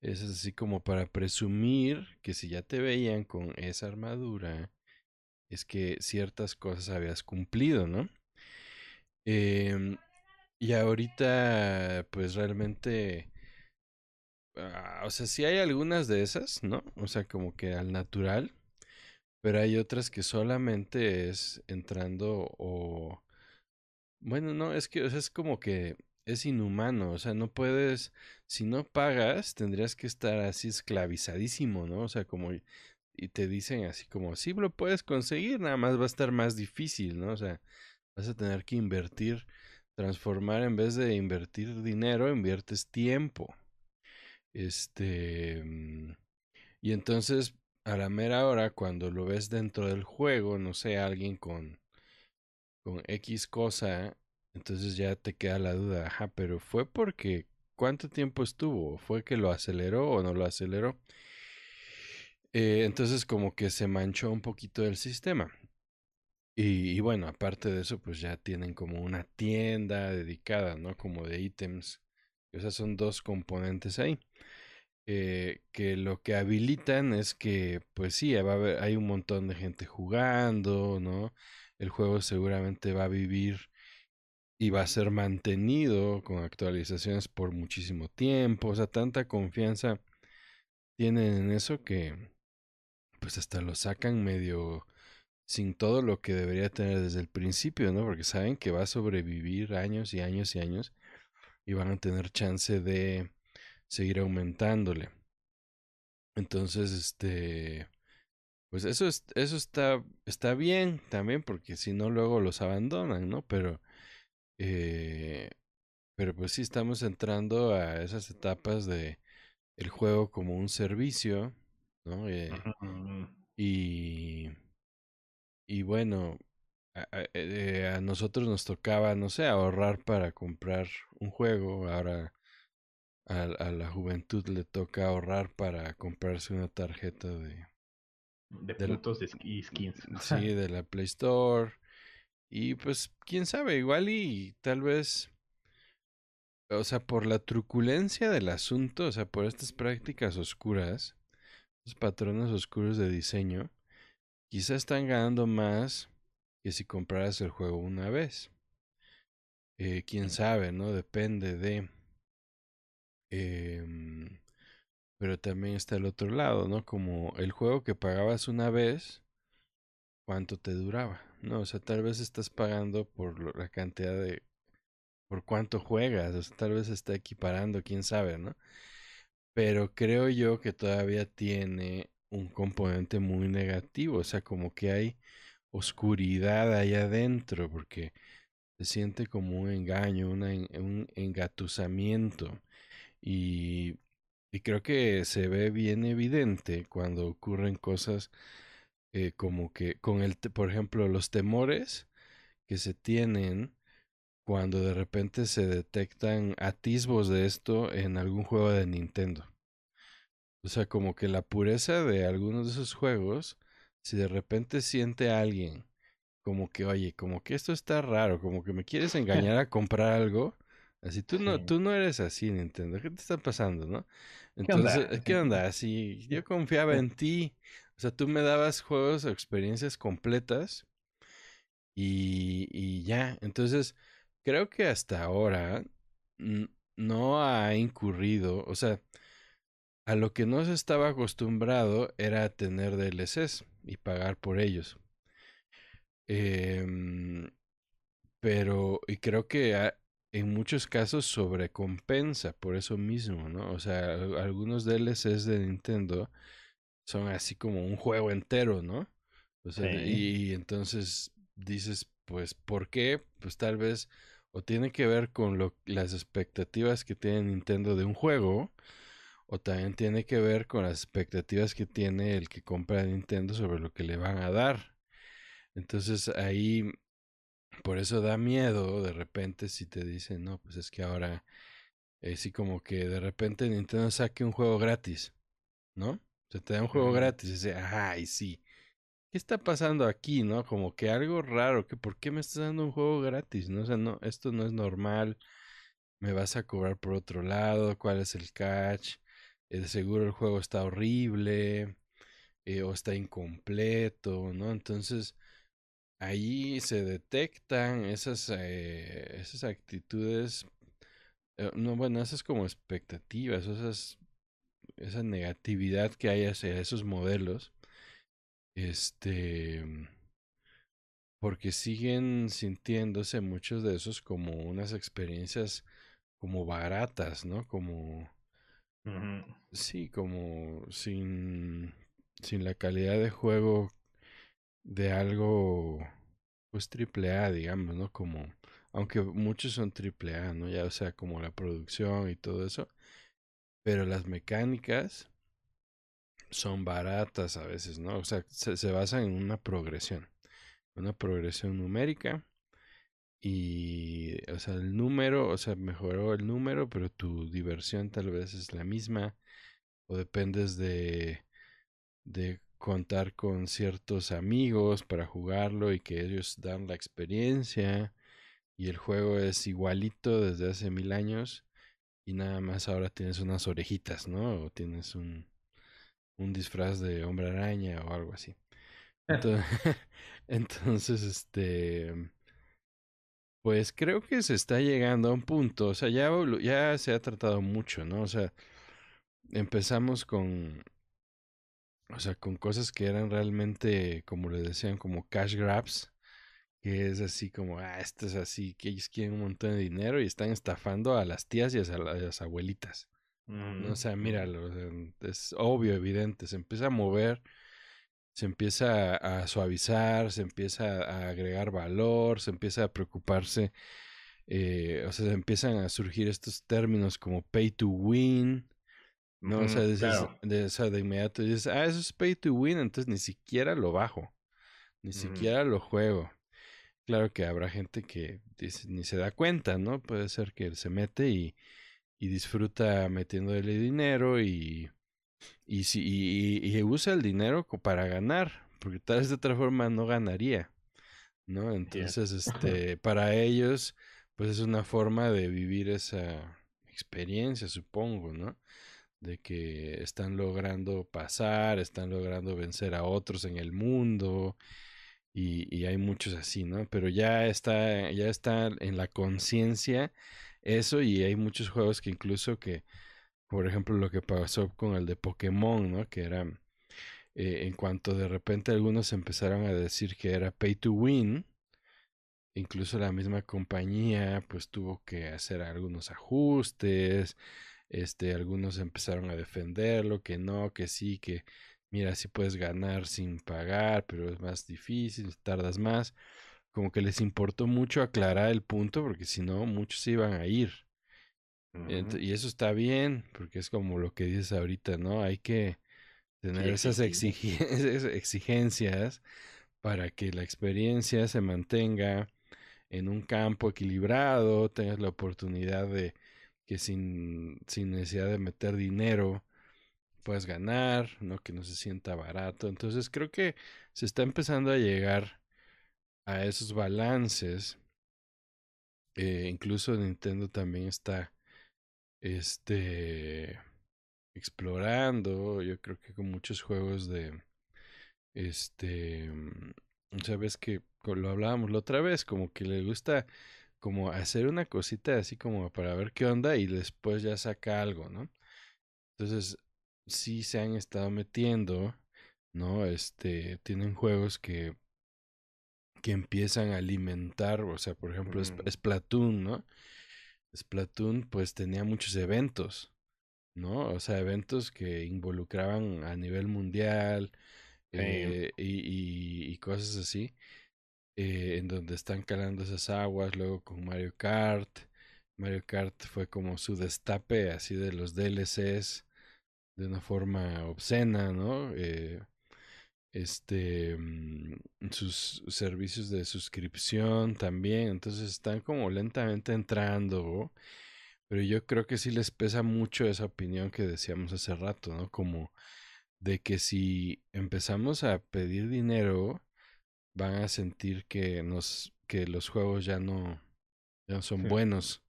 esas así como para presumir que si ya te veían con esa armadura es que ciertas cosas habías cumplido, ¿no? Em, y ahorita, pues realmente, ah, o sea, sí hay algunas de esas, ¿no? O sea, como que al natural, pero hay otras que solamente es entrando o... Bueno, no, es que es como que es inhumano, o sea, no puedes, si no pagas, tendrías que estar así esclavizadísimo, ¿no? O sea, como y te dicen así como, sí lo puedes conseguir, nada más va a estar más difícil, ¿no? O sea, vas a tener que invertir, transformar en vez de invertir dinero, inviertes tiempo. Este... Mm, y entonces, a la mera hora, cuando lo ves dentro del juego, no sé, alguien con, con X cosa, entonces ya te queda la duda, ajá, pero fue porque, ¿cuánto tiempo estuvo? ¿Fue que lo aceleró o no lo aceleró? Eh, entonces como que se manchó un poquito el sistema. Y, bueno, aparte de eso, pues ya tienen como una tienda dedicada, ¿no? Como de ítems. Esas son dos componentes ahí. Eh, que lo que habilitan es que, pues sí, hay un montón de gente jugando, ¿no? El juego seguramente va a vivir y va a ser mantenido con actualizaciones por muchísimo tiempo. O sea, tanta confianza tienen en eso que, pues hasta lo sacan medio sin todo lo que debería tener desde el principio, ¿no? Porque saben que va a sobrevivir años y años y años y van a tener chance de seguir aumentándole. Entonces, este, pues eso es, eso está, está bien también, porque si no luego los abandonan, ¿no? Pero, eh, pero pues sí estamos entrando a esas etapas de el juego como un servicio, ¿no? Eh, y y bueno, eh, a, nosotros nos tocaba, no sé, ahorrar para comprar un juego. Ahora a, a, la juventud le toca ahorrar para comprarse una tarjeta de... De puntos de skins. Sí, de la Play Store. Y pues, quién sabe, igual y tal vez... O sea, por la truculencia del asunto, o sea, por estas prácticas oscuras, patrones oscuros de diseño, Quizá están ganando más que si compraras el juego una vez. Eh, quién sabe, ¿no? Depende de... Eh, pero también está el otro lado, ¿no? Como el juego que pagabas una vez, ¿cuánto te duraba? No, o sea, tal vez estás pagando por la cantidad de... por cuánto juegas, o sea, tal vez está equiparando, quién sabe, ¿no? Pero creo yo que todavía tiene un componente muy negativo, o sea, como que hay oscuridad ahí adentro, porque se siente como un engaño, un engatusamiento. Y, creo que se ve bien evidente cuando ocurren cosas eh, como que con el, por ejemplo, los temores que se tienen cuando de repente se detectan atisbos de esto en algún juego de Nintendo. O sea, como que la pureza de algunos de esos juegos, si de repente siente a alguien como que, oye, como que esto está raro, como que me quieres engañar a comprar algo, así tú no, tú no eres así, Nintendo, ¿qué te está pasando, no? Entonces, ¿qué onda? Así, yo confiaba en ti, o sea, tú me dabas juegos o experiencias completas y, y ya, entonces, creo que hasta ahora no ha incurrido, o sea, a lo que no se estaba acostumbrado era tener DLCs y pagar por ellos. Em, pero, y creo que en muchos casos sobrecompensa por eso mismo, ¿no? O sea, algunos DLCs de Nintendo son así como un juego entero, ¿no? O sea, y, y entonces dices, pues, ¿por qué? Pues tal vez o tiene que ver con lo, las expectativas que tiene Nintendo de un juego, o también tiene que ver con las expectativas que tiene el que compra Nintendo sobre lo que le van a dar. Entonces ahí, por eso da miedo de repente si te dicen, no, pues es que ahora, así como que de repente Nintendo saque un juego gratis, ¿no? O sea, te da un juego gratis y dice, ay, sí. ¿Qué está pasando aquí, no? Como que algo raro, que ¿por qué me estás dando un juego gratis? No, o sea, no, esto no es normal. Me vas a cobrar por otro lado, ¿cuál es el catch? de seguro el juego está horrible eh, o está incompleto, ¿no? Entonces ahí se detectan esas, eh, esas actitudes, eh, no, bueno, esas como expectativas, esas, esa negatividad que hay hacia esos modelos, este, porque siguen sintiéndose muchos de esos como unas experiencias como baratas, ¿no? Como Sí, como sin, sin la calidad de juego de algo, pues triple A, digamos, ¿no? Como, aunque muchos son triple A, ¿no? Ya o sea, como la producción y todo eso, pero las mecánicas son baratas a veces, ¿no? O sea, se, basan en una progresión, una progresión numérica y, o sea, el número, o sea, mejoró el número, pero tu diversión tal vez es la misma. O dependes de, de contar con ciertos amigos para jugarlo y que ellos dan la experiencia y el juego es igualito desde hace mil años y nada más ahora tienes unas orejitas, ¿no? O tienes un, un disfraz de hombre araña o algo así. Entonces, entonces, este, pues creo que se está llegando a un punto, o sea, ya, ya se ha tratado mucho, ¿no? O sea, empezamos con, o sea, con cosas que eran realmente, como le decían, como cash grabs, que es así como, ah, esto es así, que ellos quieren un montón de dinero y están estafando a las tías y a, las abuelitas. ¿No? O sea, míralo, es obvio, evidente, se empieza a mover, se empieza a, suavizar, se empieza a agregar valor, se empieza a preocuparse, eh, o sea, se empiezan a surgir estos términos como pay to win, ¿no? o sea, de, de inmediato dices, ah, eso es pay to win, entonces ni siquiera lo bajo, ni siquiera lo juego. Claro que habrá gente que ni se da cuenta, ¿no? Puede ser que él se mete y, y disfruta metiéndole dinero y, y, si, y, usa el dinero para ganar, porque tal vez de otra forma no ganaría, ¿no? Entonces, este, para ellos, pues es una forma de vivir esa experiencia, supongo, ¿no? De que están logrando pasar, están logrando vencer a otros en el mundo y, hay muchos así, ¿no? Pero ya está, ya está en la conciencia eso y hay muchos juegos que incluso que, por ejemplo, lo que pasó con el de Pokémon, ¿no? Que era, eh, en cuanto de repente algunos empezaron a decir que era pay to win, incluso la misma compañía pues tuvo que hacer algunos ajustes, este, algunos empezaron a defenderlo, que no, que sí, que mira, si puedes ganar sin pagar, pero es más difícil, tardas más. Como que les importó mucho aclarar el punto, porque si no, muchos se iban a ir. Y eso está bien, porque es como lo que dices ahorita, ¿no? Hay que tener esas exigencias para que la experiencia se mantenga en un campo equilibrado, tengas la oportunidad de que sin, sin necesidad de meter dinero, puedas ganar, ¿no? Que no se sienta barato. Entonces creo que se está empezando a llegar a esos balances. Eh, incluso Nintendo también está este explorando. Yo creo que con muchos juegos de este sabes que lo hablábamos la otra vez, como que le gusta como hacer una cosita así como para ver qué onda y después ya saca algo, ¿no? Entonces, sí se han estado metiendo, ¿no? Este, tienen juegos que, que empiezan a alimentar, o sea, por ejemplo, mm. Splatoon, ¿no? Splatoon pues tenía muchos eventos, ¿no? O sea, eventos que involucraban a nivel mundial eh, y, y, cosas así, eh, en donde están calando esas aguas, luego con Mario Kart. Mario Kart fue como su destape así de los DLCs de una forma obscena, ¿no? Eh, este, mm, sus servicios de suscripción también, entonces están como lentamente entrando, pero yo creo que sí les pesa mucho esa opinión que decíamos hace rato, ¿no? Como de que si empezamos a pedir dinero, van a sentir que nos, que los juegos ya no, ya son buenos.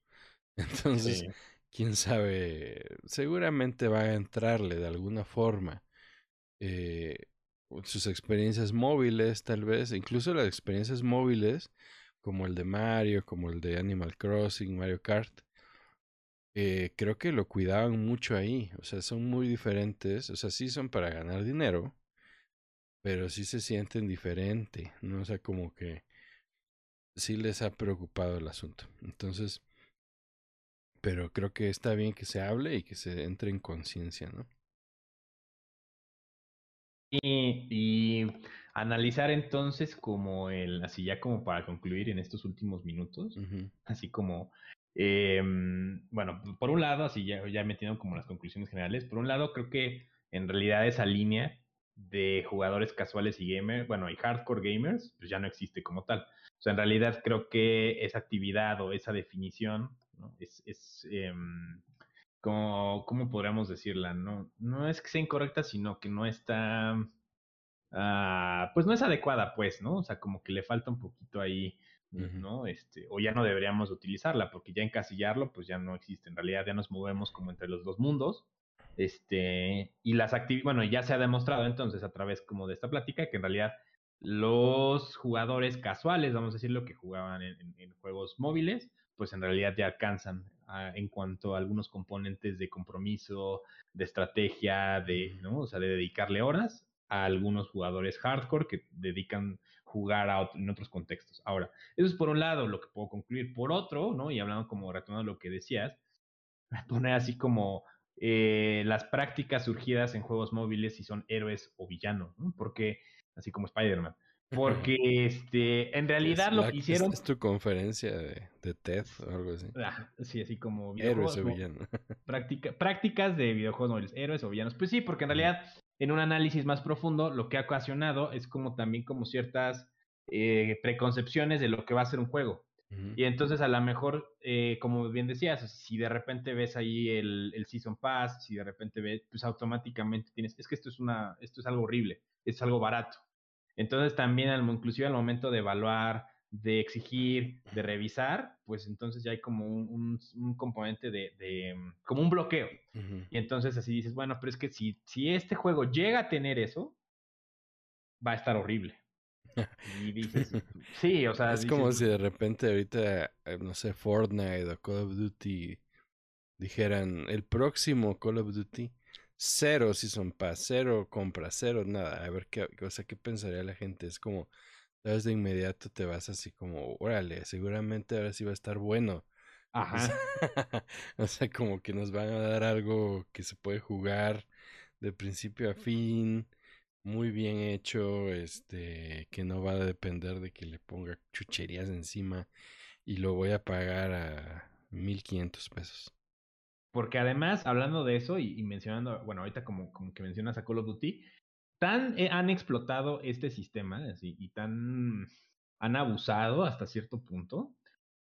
Entonces, quién sabe, seguramente va a entrarle de alguna forma. Eh, sus experiencias móviles, tal vez, incluso las experiencias móviles, como el de Mario, como el de Animal Crossing, Mario Kart, eh, creo que lo cuidaban mucho ahí. O sea, son muy diferentes. O sea, sí son para ganar dinero, pero sí se sienten diferente, ¿no? O sea, como que sí les ha preocupado el asunto. Entonces, pero creo que está bien que se hable y que se entre en conciencia, ¿no? Y, analizar entonces como el, así ya como para concluir en estos últimos minutos, así como, eh, bueno, por un lado, así ya, ya metiendo como las conclusiones generales, por un lado creo que en realidad esa línea de jugadores casuales y gamers, bueno, y hardcore gamers, pues ya no existe como tal. O sea, en realidad creo que esa actividad o esa definición es, es em, como, ¿cómo podríamos decirla? No, no es que sea incorrecta, sino que no está, ah, pues no es adecuada, pues, ¿no? O sea, como que le falta un poquito ahí, ¿no? Este, o ya no deberíamos utilizarla, porque ya encasillarlo, pues ya no existe. En realidad ya nos movemos como entre los dos mundos. Este, y las actividades, bueno, ya se ha demostrado entonces a través como de esta plática que en realidad los jugadores casuales, vamos a decirlo, que jugaban en, juegos móviles, pues en realidad ya alcanzan en cuanto a algunos componentes de compromiso, de estrategia, de, ¿no? O sea, de dedicarle horas a algunos jugadores hardcore que dedican jugar a en otros contextos. Ahora, eso es por un lado lo que puedo concluir. Por otro, ¿no? Y hablando como retomando lo que decías, poner así como eh, las prácticas surgidas en juegos móviles si son héroes o villanos, ¿no? Porque así como Spider-Man. Porque este, en realidad lo que hicieron. Es, tu conferencia de, de, TED o algo así. Ah, sí, así como Héroes o villanos. prácticas de videojuegos móviles, héroes o villanos. Pues sí, porque en realidad, en un análisis más profundo, lo que ha ocasionado es como también como ciertas eh, preconcepciones de lo que va a ser un juego. Y entonces a lo mejor, eh, como bien decías, si de repente ves ahí el, el, Season Pass, si de repente ves, pues automáticamente tienes, es que esto es una, esto es algo horrible, es algo barato. Entonces también, al, inclusive al momento de evaluar, de exigir, de revisar, pues entonces ya hay como un, componente de, mm, como un bloqueo. Y entonces así dices, bueno, pero es que si, si este juego llega a tener eso, va a estar horrible. Y dices, sí, o sea. Es como si de repente ahorita, eh, no sé, Fortnite o Call of Duty dijeran, el próximo Call of Duty cero Season Pass, cero compra, cero nada. A ver qué, o sea, qué pensaría la gente. Es como, sabes, de inmediato te vas así como, órale, seguramente ahora sí va a estar bueno. Ajá. o sea, como que nos van a dar algo que se puede jugar de principio a fin, muy bien hecho, este, que no va a depender de que le ponga chucherías encima y lo voy a pagar a 1500 pesos. Porque además, hablando de eso y, mencionando, bueno, ahorita como, como, que mencionas a Call of Duty, tan eh, han explotado este sistema así, y tan han abusado hasta cierto punto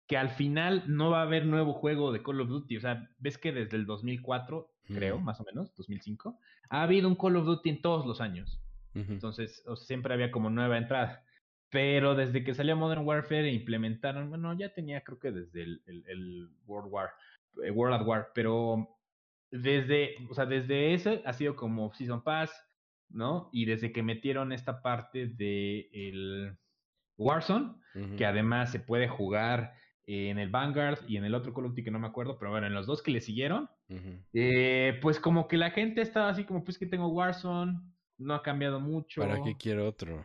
que al final no va a haber nuevo juego de Call of Duty. O sea, ves que desde el 2004, creo, más o menos, 2005, ha habido un Call of Duty en todos los años. Entonces, siempre había como nueva entrada. Pero desde que salió Modern Warfare e implementaron, bueno, ya tenía creo que desde el, el World War, World at War, pero desde, o sea, desde ese ha sido como Season Pass, ¿no? Y desde que metieron esta parte de el Warzone, que además se puede jugar en el Vanguard y en el otro Call of Duty que no me acuerdo, pero bueno, en los dos que le siguieron, eh, pues como que la gente estaba así como, pues que tengo Warzone, no ha cambiado mucho. ¿Para qué quiero otro?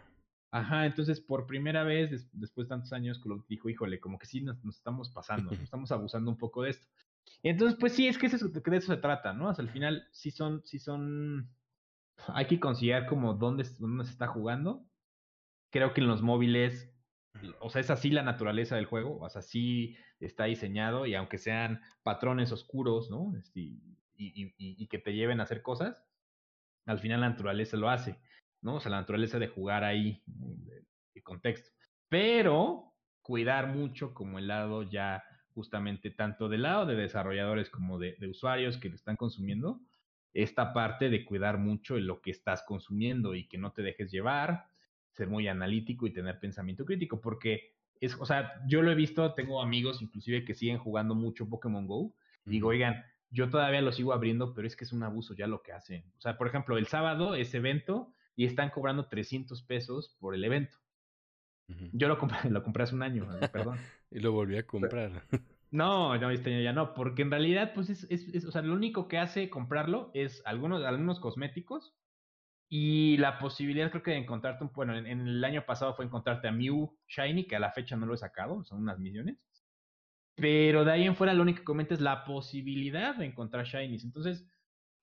Ajá, entonces por primera vez, después de tantos años, Call of Duty dijo, híjole, como que sí nos, nos estamos pasando, nos estamos abusando un poco de esto. Entonces, pues sí, es que, eso, de eso se trata, ¿no? Hasta el final sí son, sí son, hay que considerar como dónde, dónde se está jugando. Creo que en los móviles, o sea, es así la naturaleza del juego, o sea, así está diseñado y aunque sean patrones oscuros, ¿no? Este, y, y, y, que te lleven a hacer cosas, al final la naturaleza lo hace, ¿no? O sea, la naturaleza de jugar ahí, el contexto. Pero cuidar mucho como el lado ya justamente tanto del lado de desarrolladores como de, usuarios que lo están consumiendo, esta parte de cuidar mucho lo que estás consumiendo y que no te dejes llevar, ser muy analítico y tener pensamiento crítico, porque es, o sea, yo lo he visto, tengo amigos inclusive que siguen jugando mucho Pokémon Go, digo, oigan, yo todavía lo sigo abriendo, pero es que es un abuso ya lo que hacen. O sea, por ejemplo, el sábado es evento y están cobrando 300 pesos por el evento. Yo lo compré, lo compré hace un año, perdón. y lo volví a comprar. No, no, este año ya no, porque en realidad, pues es, es, o sea, lo único que hace comprarlo es algunos, algunos cosméticos y la posibilidad, creo que de encontrarte, un, bueno, en, el año pasado fue encontrarte a Mew Shiny, que a la fecha no lo he sacado, son unas millones. Pero de ahí en fuera, lo único que comenta es la posibilidad de encontrar Shinies. Entonces,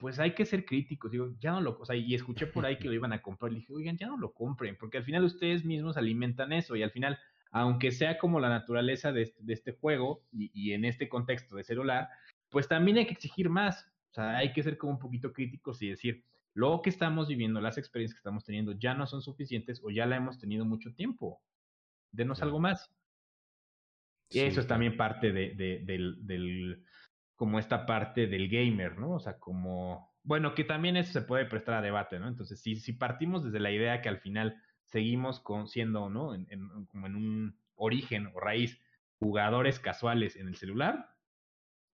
pues hay que ser críticos. Digo, ya no lo, o sea, y escuché por ahí que lo iban a comprar. Y dije, oigan, ya no lo compren, porque al final ustedes mismos alimentan eso. Y al final, aunque sea como la naturaleza de este, de este juego y, y, en este contexto de celular, pues también hay que exigir más. O sea, hay que ser como un poquito críticos y decir, lo que estamos viviendo, las experiencias que estamos teniendo, ya no son suficientes o ya la hemos tenido mucho tiempo. Denos algo más. Y eso es también parte de, de, del, del como esta parte del gamer, ¿no? O sea, como bueno, que también eso se puede prestar a debate, ¿no? Entonces, si, si partimos desde la idea que al final seguimos con, siendo, ¿no? En, como en un origen o raíz, jugadores casuales en el celular,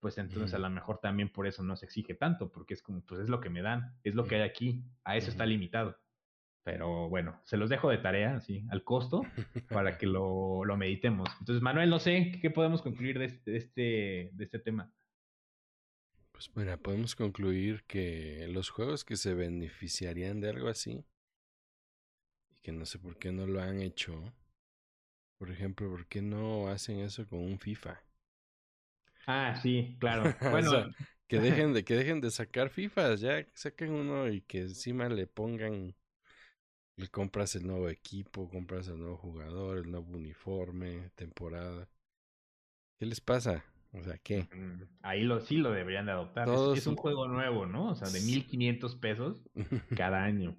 pues entonces a lo mejor también por eso no se exige tanto, porque es como, pues es lo que me dan, es lo que hay aquí, a eso está limitado. Pero bueno, se los dejo de tarea, así, al costo, para que lo, lo meditemos. Entonces, Manuel, no sé, ¿qué podemos concluir de este, de este, de este tema? Pues mira, podemos concluir que los juegos que se beneficiarían de algo así, y que no sé por qué no lo han hecho, por ejemplo, ¿por qué no hacen eso con un FIFA? Ah, sí, claro. Bueno, que dejen de que dejen de sacar FIFAs, ya saquen uno y que encima le pongan le compras el nuevo equipo, compras el nuevo jugador, el nuevo uniforme, temporada. ¿Qué les pasa? O sea, ¿qué? Ahí lo, sí lo deberían de adoptar. Es, un juego nuevo, ¿no? O sea, de 1500 pesos cada año.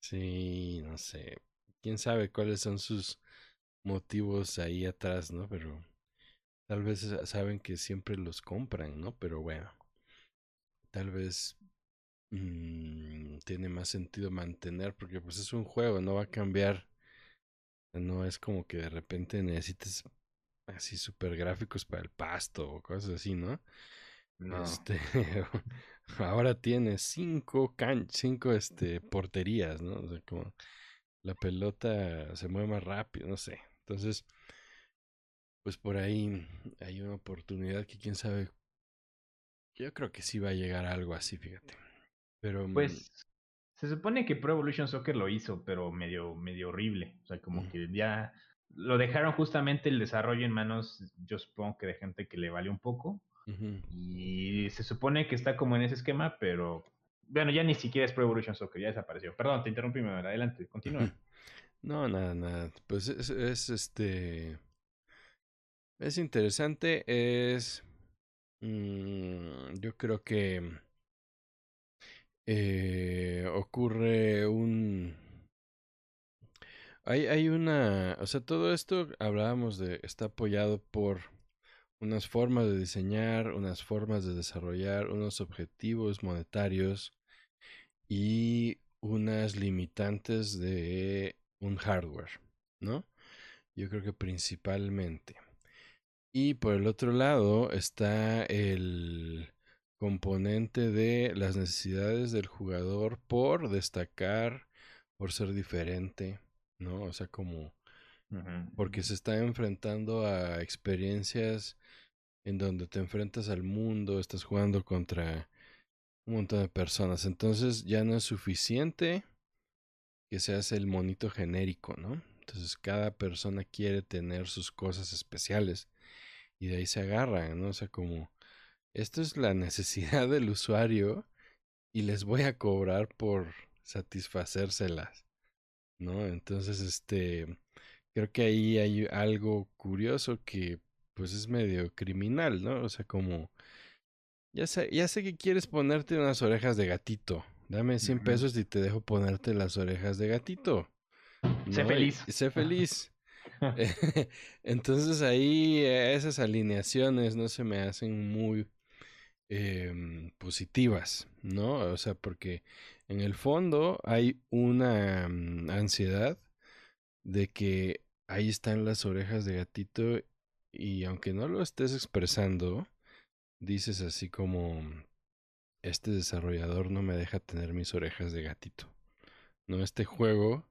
Sí, no sé. Quién sabe cuáles son sus motivos ahí atrás, ¿no? Pero tal vez saben que siempre los compran, ¿no? Pero bueno, tal vez mmm, tiene más sentido mantener porque pues es un juego, no va a cambiar. No es como que de repente necesites así super gráficos para el pasto o cosas así, ¿no? no. Este, ahora tiene cinco can cinco este porterías, ¿no? O sea, como la pelota se mueve más rápido, no sé. Entonces, pues por ahí hay una oportunidad que quién sabe. Yo creo que sí va a llegar a algo así, fíjate. Pero mm, pues se supone que Pro Evolution Soccer lo hizo, pero medio medio horrible, o sea, como que ya lo dejaron justamente el desarrollo en manos, yo supongo que de gente que le vale un poco. Y se supone que está como en ese esquema, pero bueno, ya ni siquiera es Pro Evolution Soccer, ya desapareció. Perdón, te interrumpí, adelante, continúa. No, nada, nada. Pues es, este. Es interesante, es. Mm, yo creo que. Eh, ocurre un. Hay, una. O sea, todo esto hablábamos de. Está apoyado por unas formas de diseñar, unas formas de desarrollar, unos objetivos monetarios y unas limitantes de un hardware, ¿no? Yo creo que principalmente. Y por el otro lado está el componente de las necesidades del jugador por destacar, por ser diferente, ¿no? O sea, como porque se está enfrentando a experiencias en donde te enfrentas al mundo, estás jugando contra un montón de personas, entonces ya no es suficiente que seas el monito genérico, ¿no? Entonces cada persona quiere tener sus cosas especiales y de ahí se agarran, ¿no? O sea, como esto es la necesidad del usuario y les voy a cobrar por satisfacérselas, ¿no? Entonces, este, creo que ahí hay algo curioso que pues es medio criminal, ¿no? O sea, como ya sé, ya sé que quieres ponerte unas orejas de gatito, Dame 100 pesos y te dejo ponerte las orejas de gatito. Sé feliz. sé feliz. Entonces ahí esas alineaciones no se me hacen muy em, positivas, ¿no? O sea, porque en el fondo hay una mm, ansiedad de que ahí están las orejas de gatito y aunque no lo estés expresando, dices así como, este desarrollador no me deja tener mis orejas de gatito. No, este juego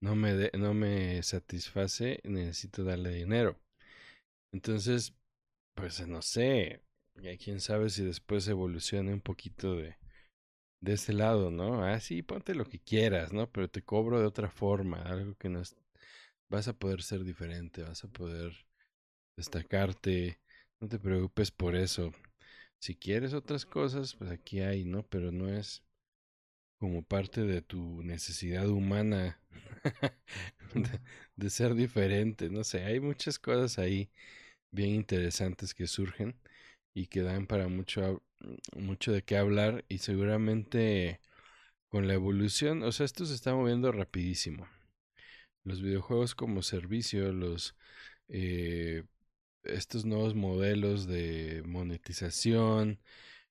no me, no me satisface, necesito darle dinero. Entonces, pues no sé, quién sabe si después evolucione un poquito de, de ese lado, ¿no? Ah, sí, ponte lo que quieras, ¿no? Pero te cobro de otra forma, algo que no es... Vas a poder ser diferente, vas a poder destacarte, no te preocupes por eso. Si quieres otras cosas, pues aquí hay, ¿no? Pero no es como parte de tu necesidad humana de, ser diferente. No sé, hay muchas cosas ahí bien interesantes que surgen y que dan para mucho, mucho de qué hablar y seguramente con la evolución, o sea, esto se está moviendo rapidísimo. Los videojuegos como servicio, los eh, estos nuevos modelos de monetización,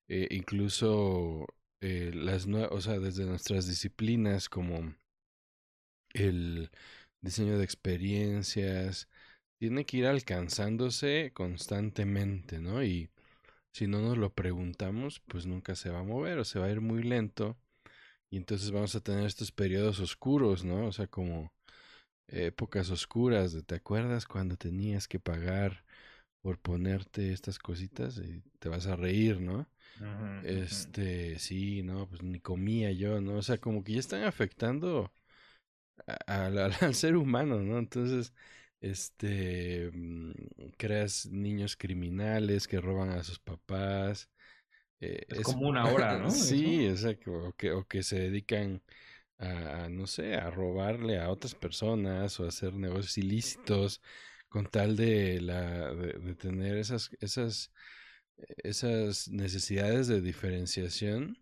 eh, incluso eh, las o sea, desde nuestras disciplinas como el diseño de experiencias, tiene que ir alcanzándose constantemente, ¿no? Y si no nos lo preguntamos, pues nunca se va a mover o se va a ir muy lento. Y entonces vamos a tener estos periodos oscuros, ¿no? O sea, como épocas oscuras. De, ¿Te acuerdas cuando tenías que pagar por ponerte estas cositas? Y te vas a reír, ¿no? este, sí, no, pues ni comía yo, ¿no? O sea, como que ya están afectando al ser humano, ¿no? Entonces, este, mm, creas niños criminales que roban a sus papás. Eh, es, como una hora, ¿no? sí, exacto, o que, o que se dedican a, no sé, a robarle a otras personas o a hacer negocios ilícitos con tal de, la, de, tener esas, esas, esas necesidades de diferenciación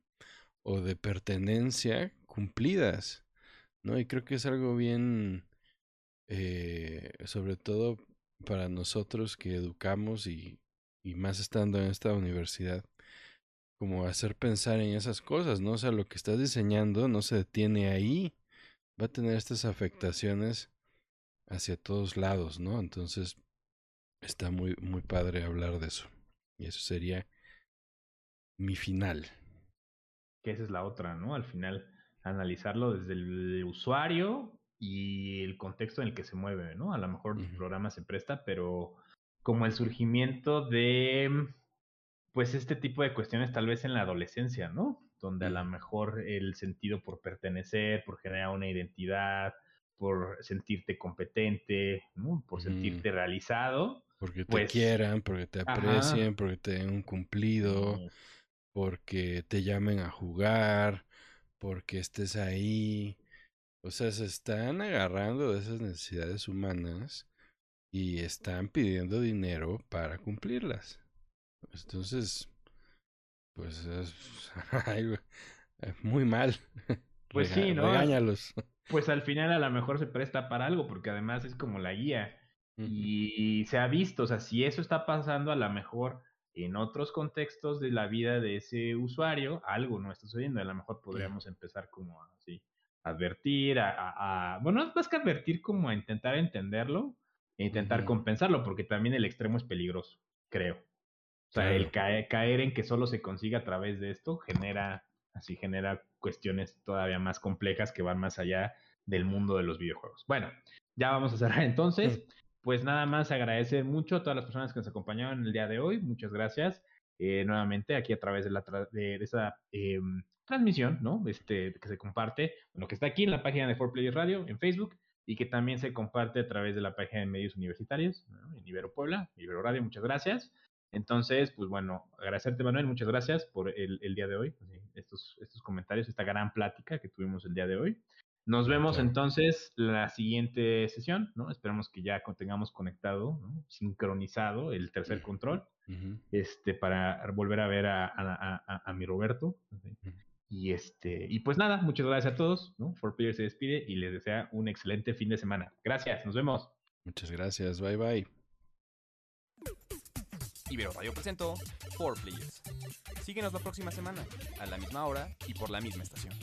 o de pertenencia cumplidas, ¿no? Y creo que es algo bien, eh, sobre todo para nosotros que educamos y, y más estando en esta universidad, como hacer pensar en esas cosas, ¿no? O sea, lo que estás diseñando no se detiene ahí, va a tener estas afectaciones hacia todos lados, ¿no? Entonces, está muy, muy padre hablar de eso. Y eso sería mi final. Que esa es la otra, ¿no? Al final, analizarlo desde el usuario y el contexto en el que se mueve, ¿no? A lo mejor el programa se presta, pero como el surgimiento de pues este tipo de cuestiones tal vez en la adolescencia, ¿no? Donde a lo mejor el sentido por pertenecer, por generar una identidad, por sentirte competente, ¿no? por sentirte realizado. Porque te pues quieran, porque te aprecien, porque te den un cumplido, porque te llamen a jugar, porque estés ahí. O sea, se están agarrando de esas necesidades humanas y están pidiendo dinero para cumplirlas. Entonces, pues es muy mal. Pues sí, ¿no? Regáñalos. Pues al final a lo mejor se presta para algo, porque además es como la guía. Y se ha visto, o sea, si eso está pasando a lo mejor en otros contextos de la vida de ese usuario, algo no está sucediendo. A lo mejor podríamos empezar como así, advertir, a, a, bueno, más que advertir, como a intentar entenderlo e intentar compensarlo, porque también el extremo es peligroso, creo. O sea, el caer, en que solo se consiga a través de esto genera, así genera cuestiones todavía más complejas que van más allá del mundo de los videojuegos. Bueno, ya vamos a cerrar entonces. Pues nada más agradecer mucho a todas las personas que nos acompañaron el día de hoy. Muchas gracias. Eh, nuevamente aquí a través de, la de, esa em, transmisión, ¿no? Este, que se comparte, lo que está aquí en la página de 4Players Radio en Facebook y que también se comparte a través de la página de medios universitarios en Ibero Puebla, Ibero Radio. Muchas gracias. Entonces, pues bueno, agradecerte Manuel, muchas gracias por el, día de hoy, estos, estos comentarios, esta gran plática que tuvimos el día de hoy. Nos vemos entonces la siguiente sesión, ¿no? Esperamos que ya tengamos conectado, ¿no? sincronizado el tercer control, este, para volver a ver a, mi Roberto. Y este, y pues nada, muchas gracias a todos, ¿no? For Player se despide y les desea un excelente fin de semana. Gracias, nos vemos. Muchas gracias, bye bye. Ibero Radio presentó 4 Players. Síguenos la próxima semana, a la misma hora y por la misma estación.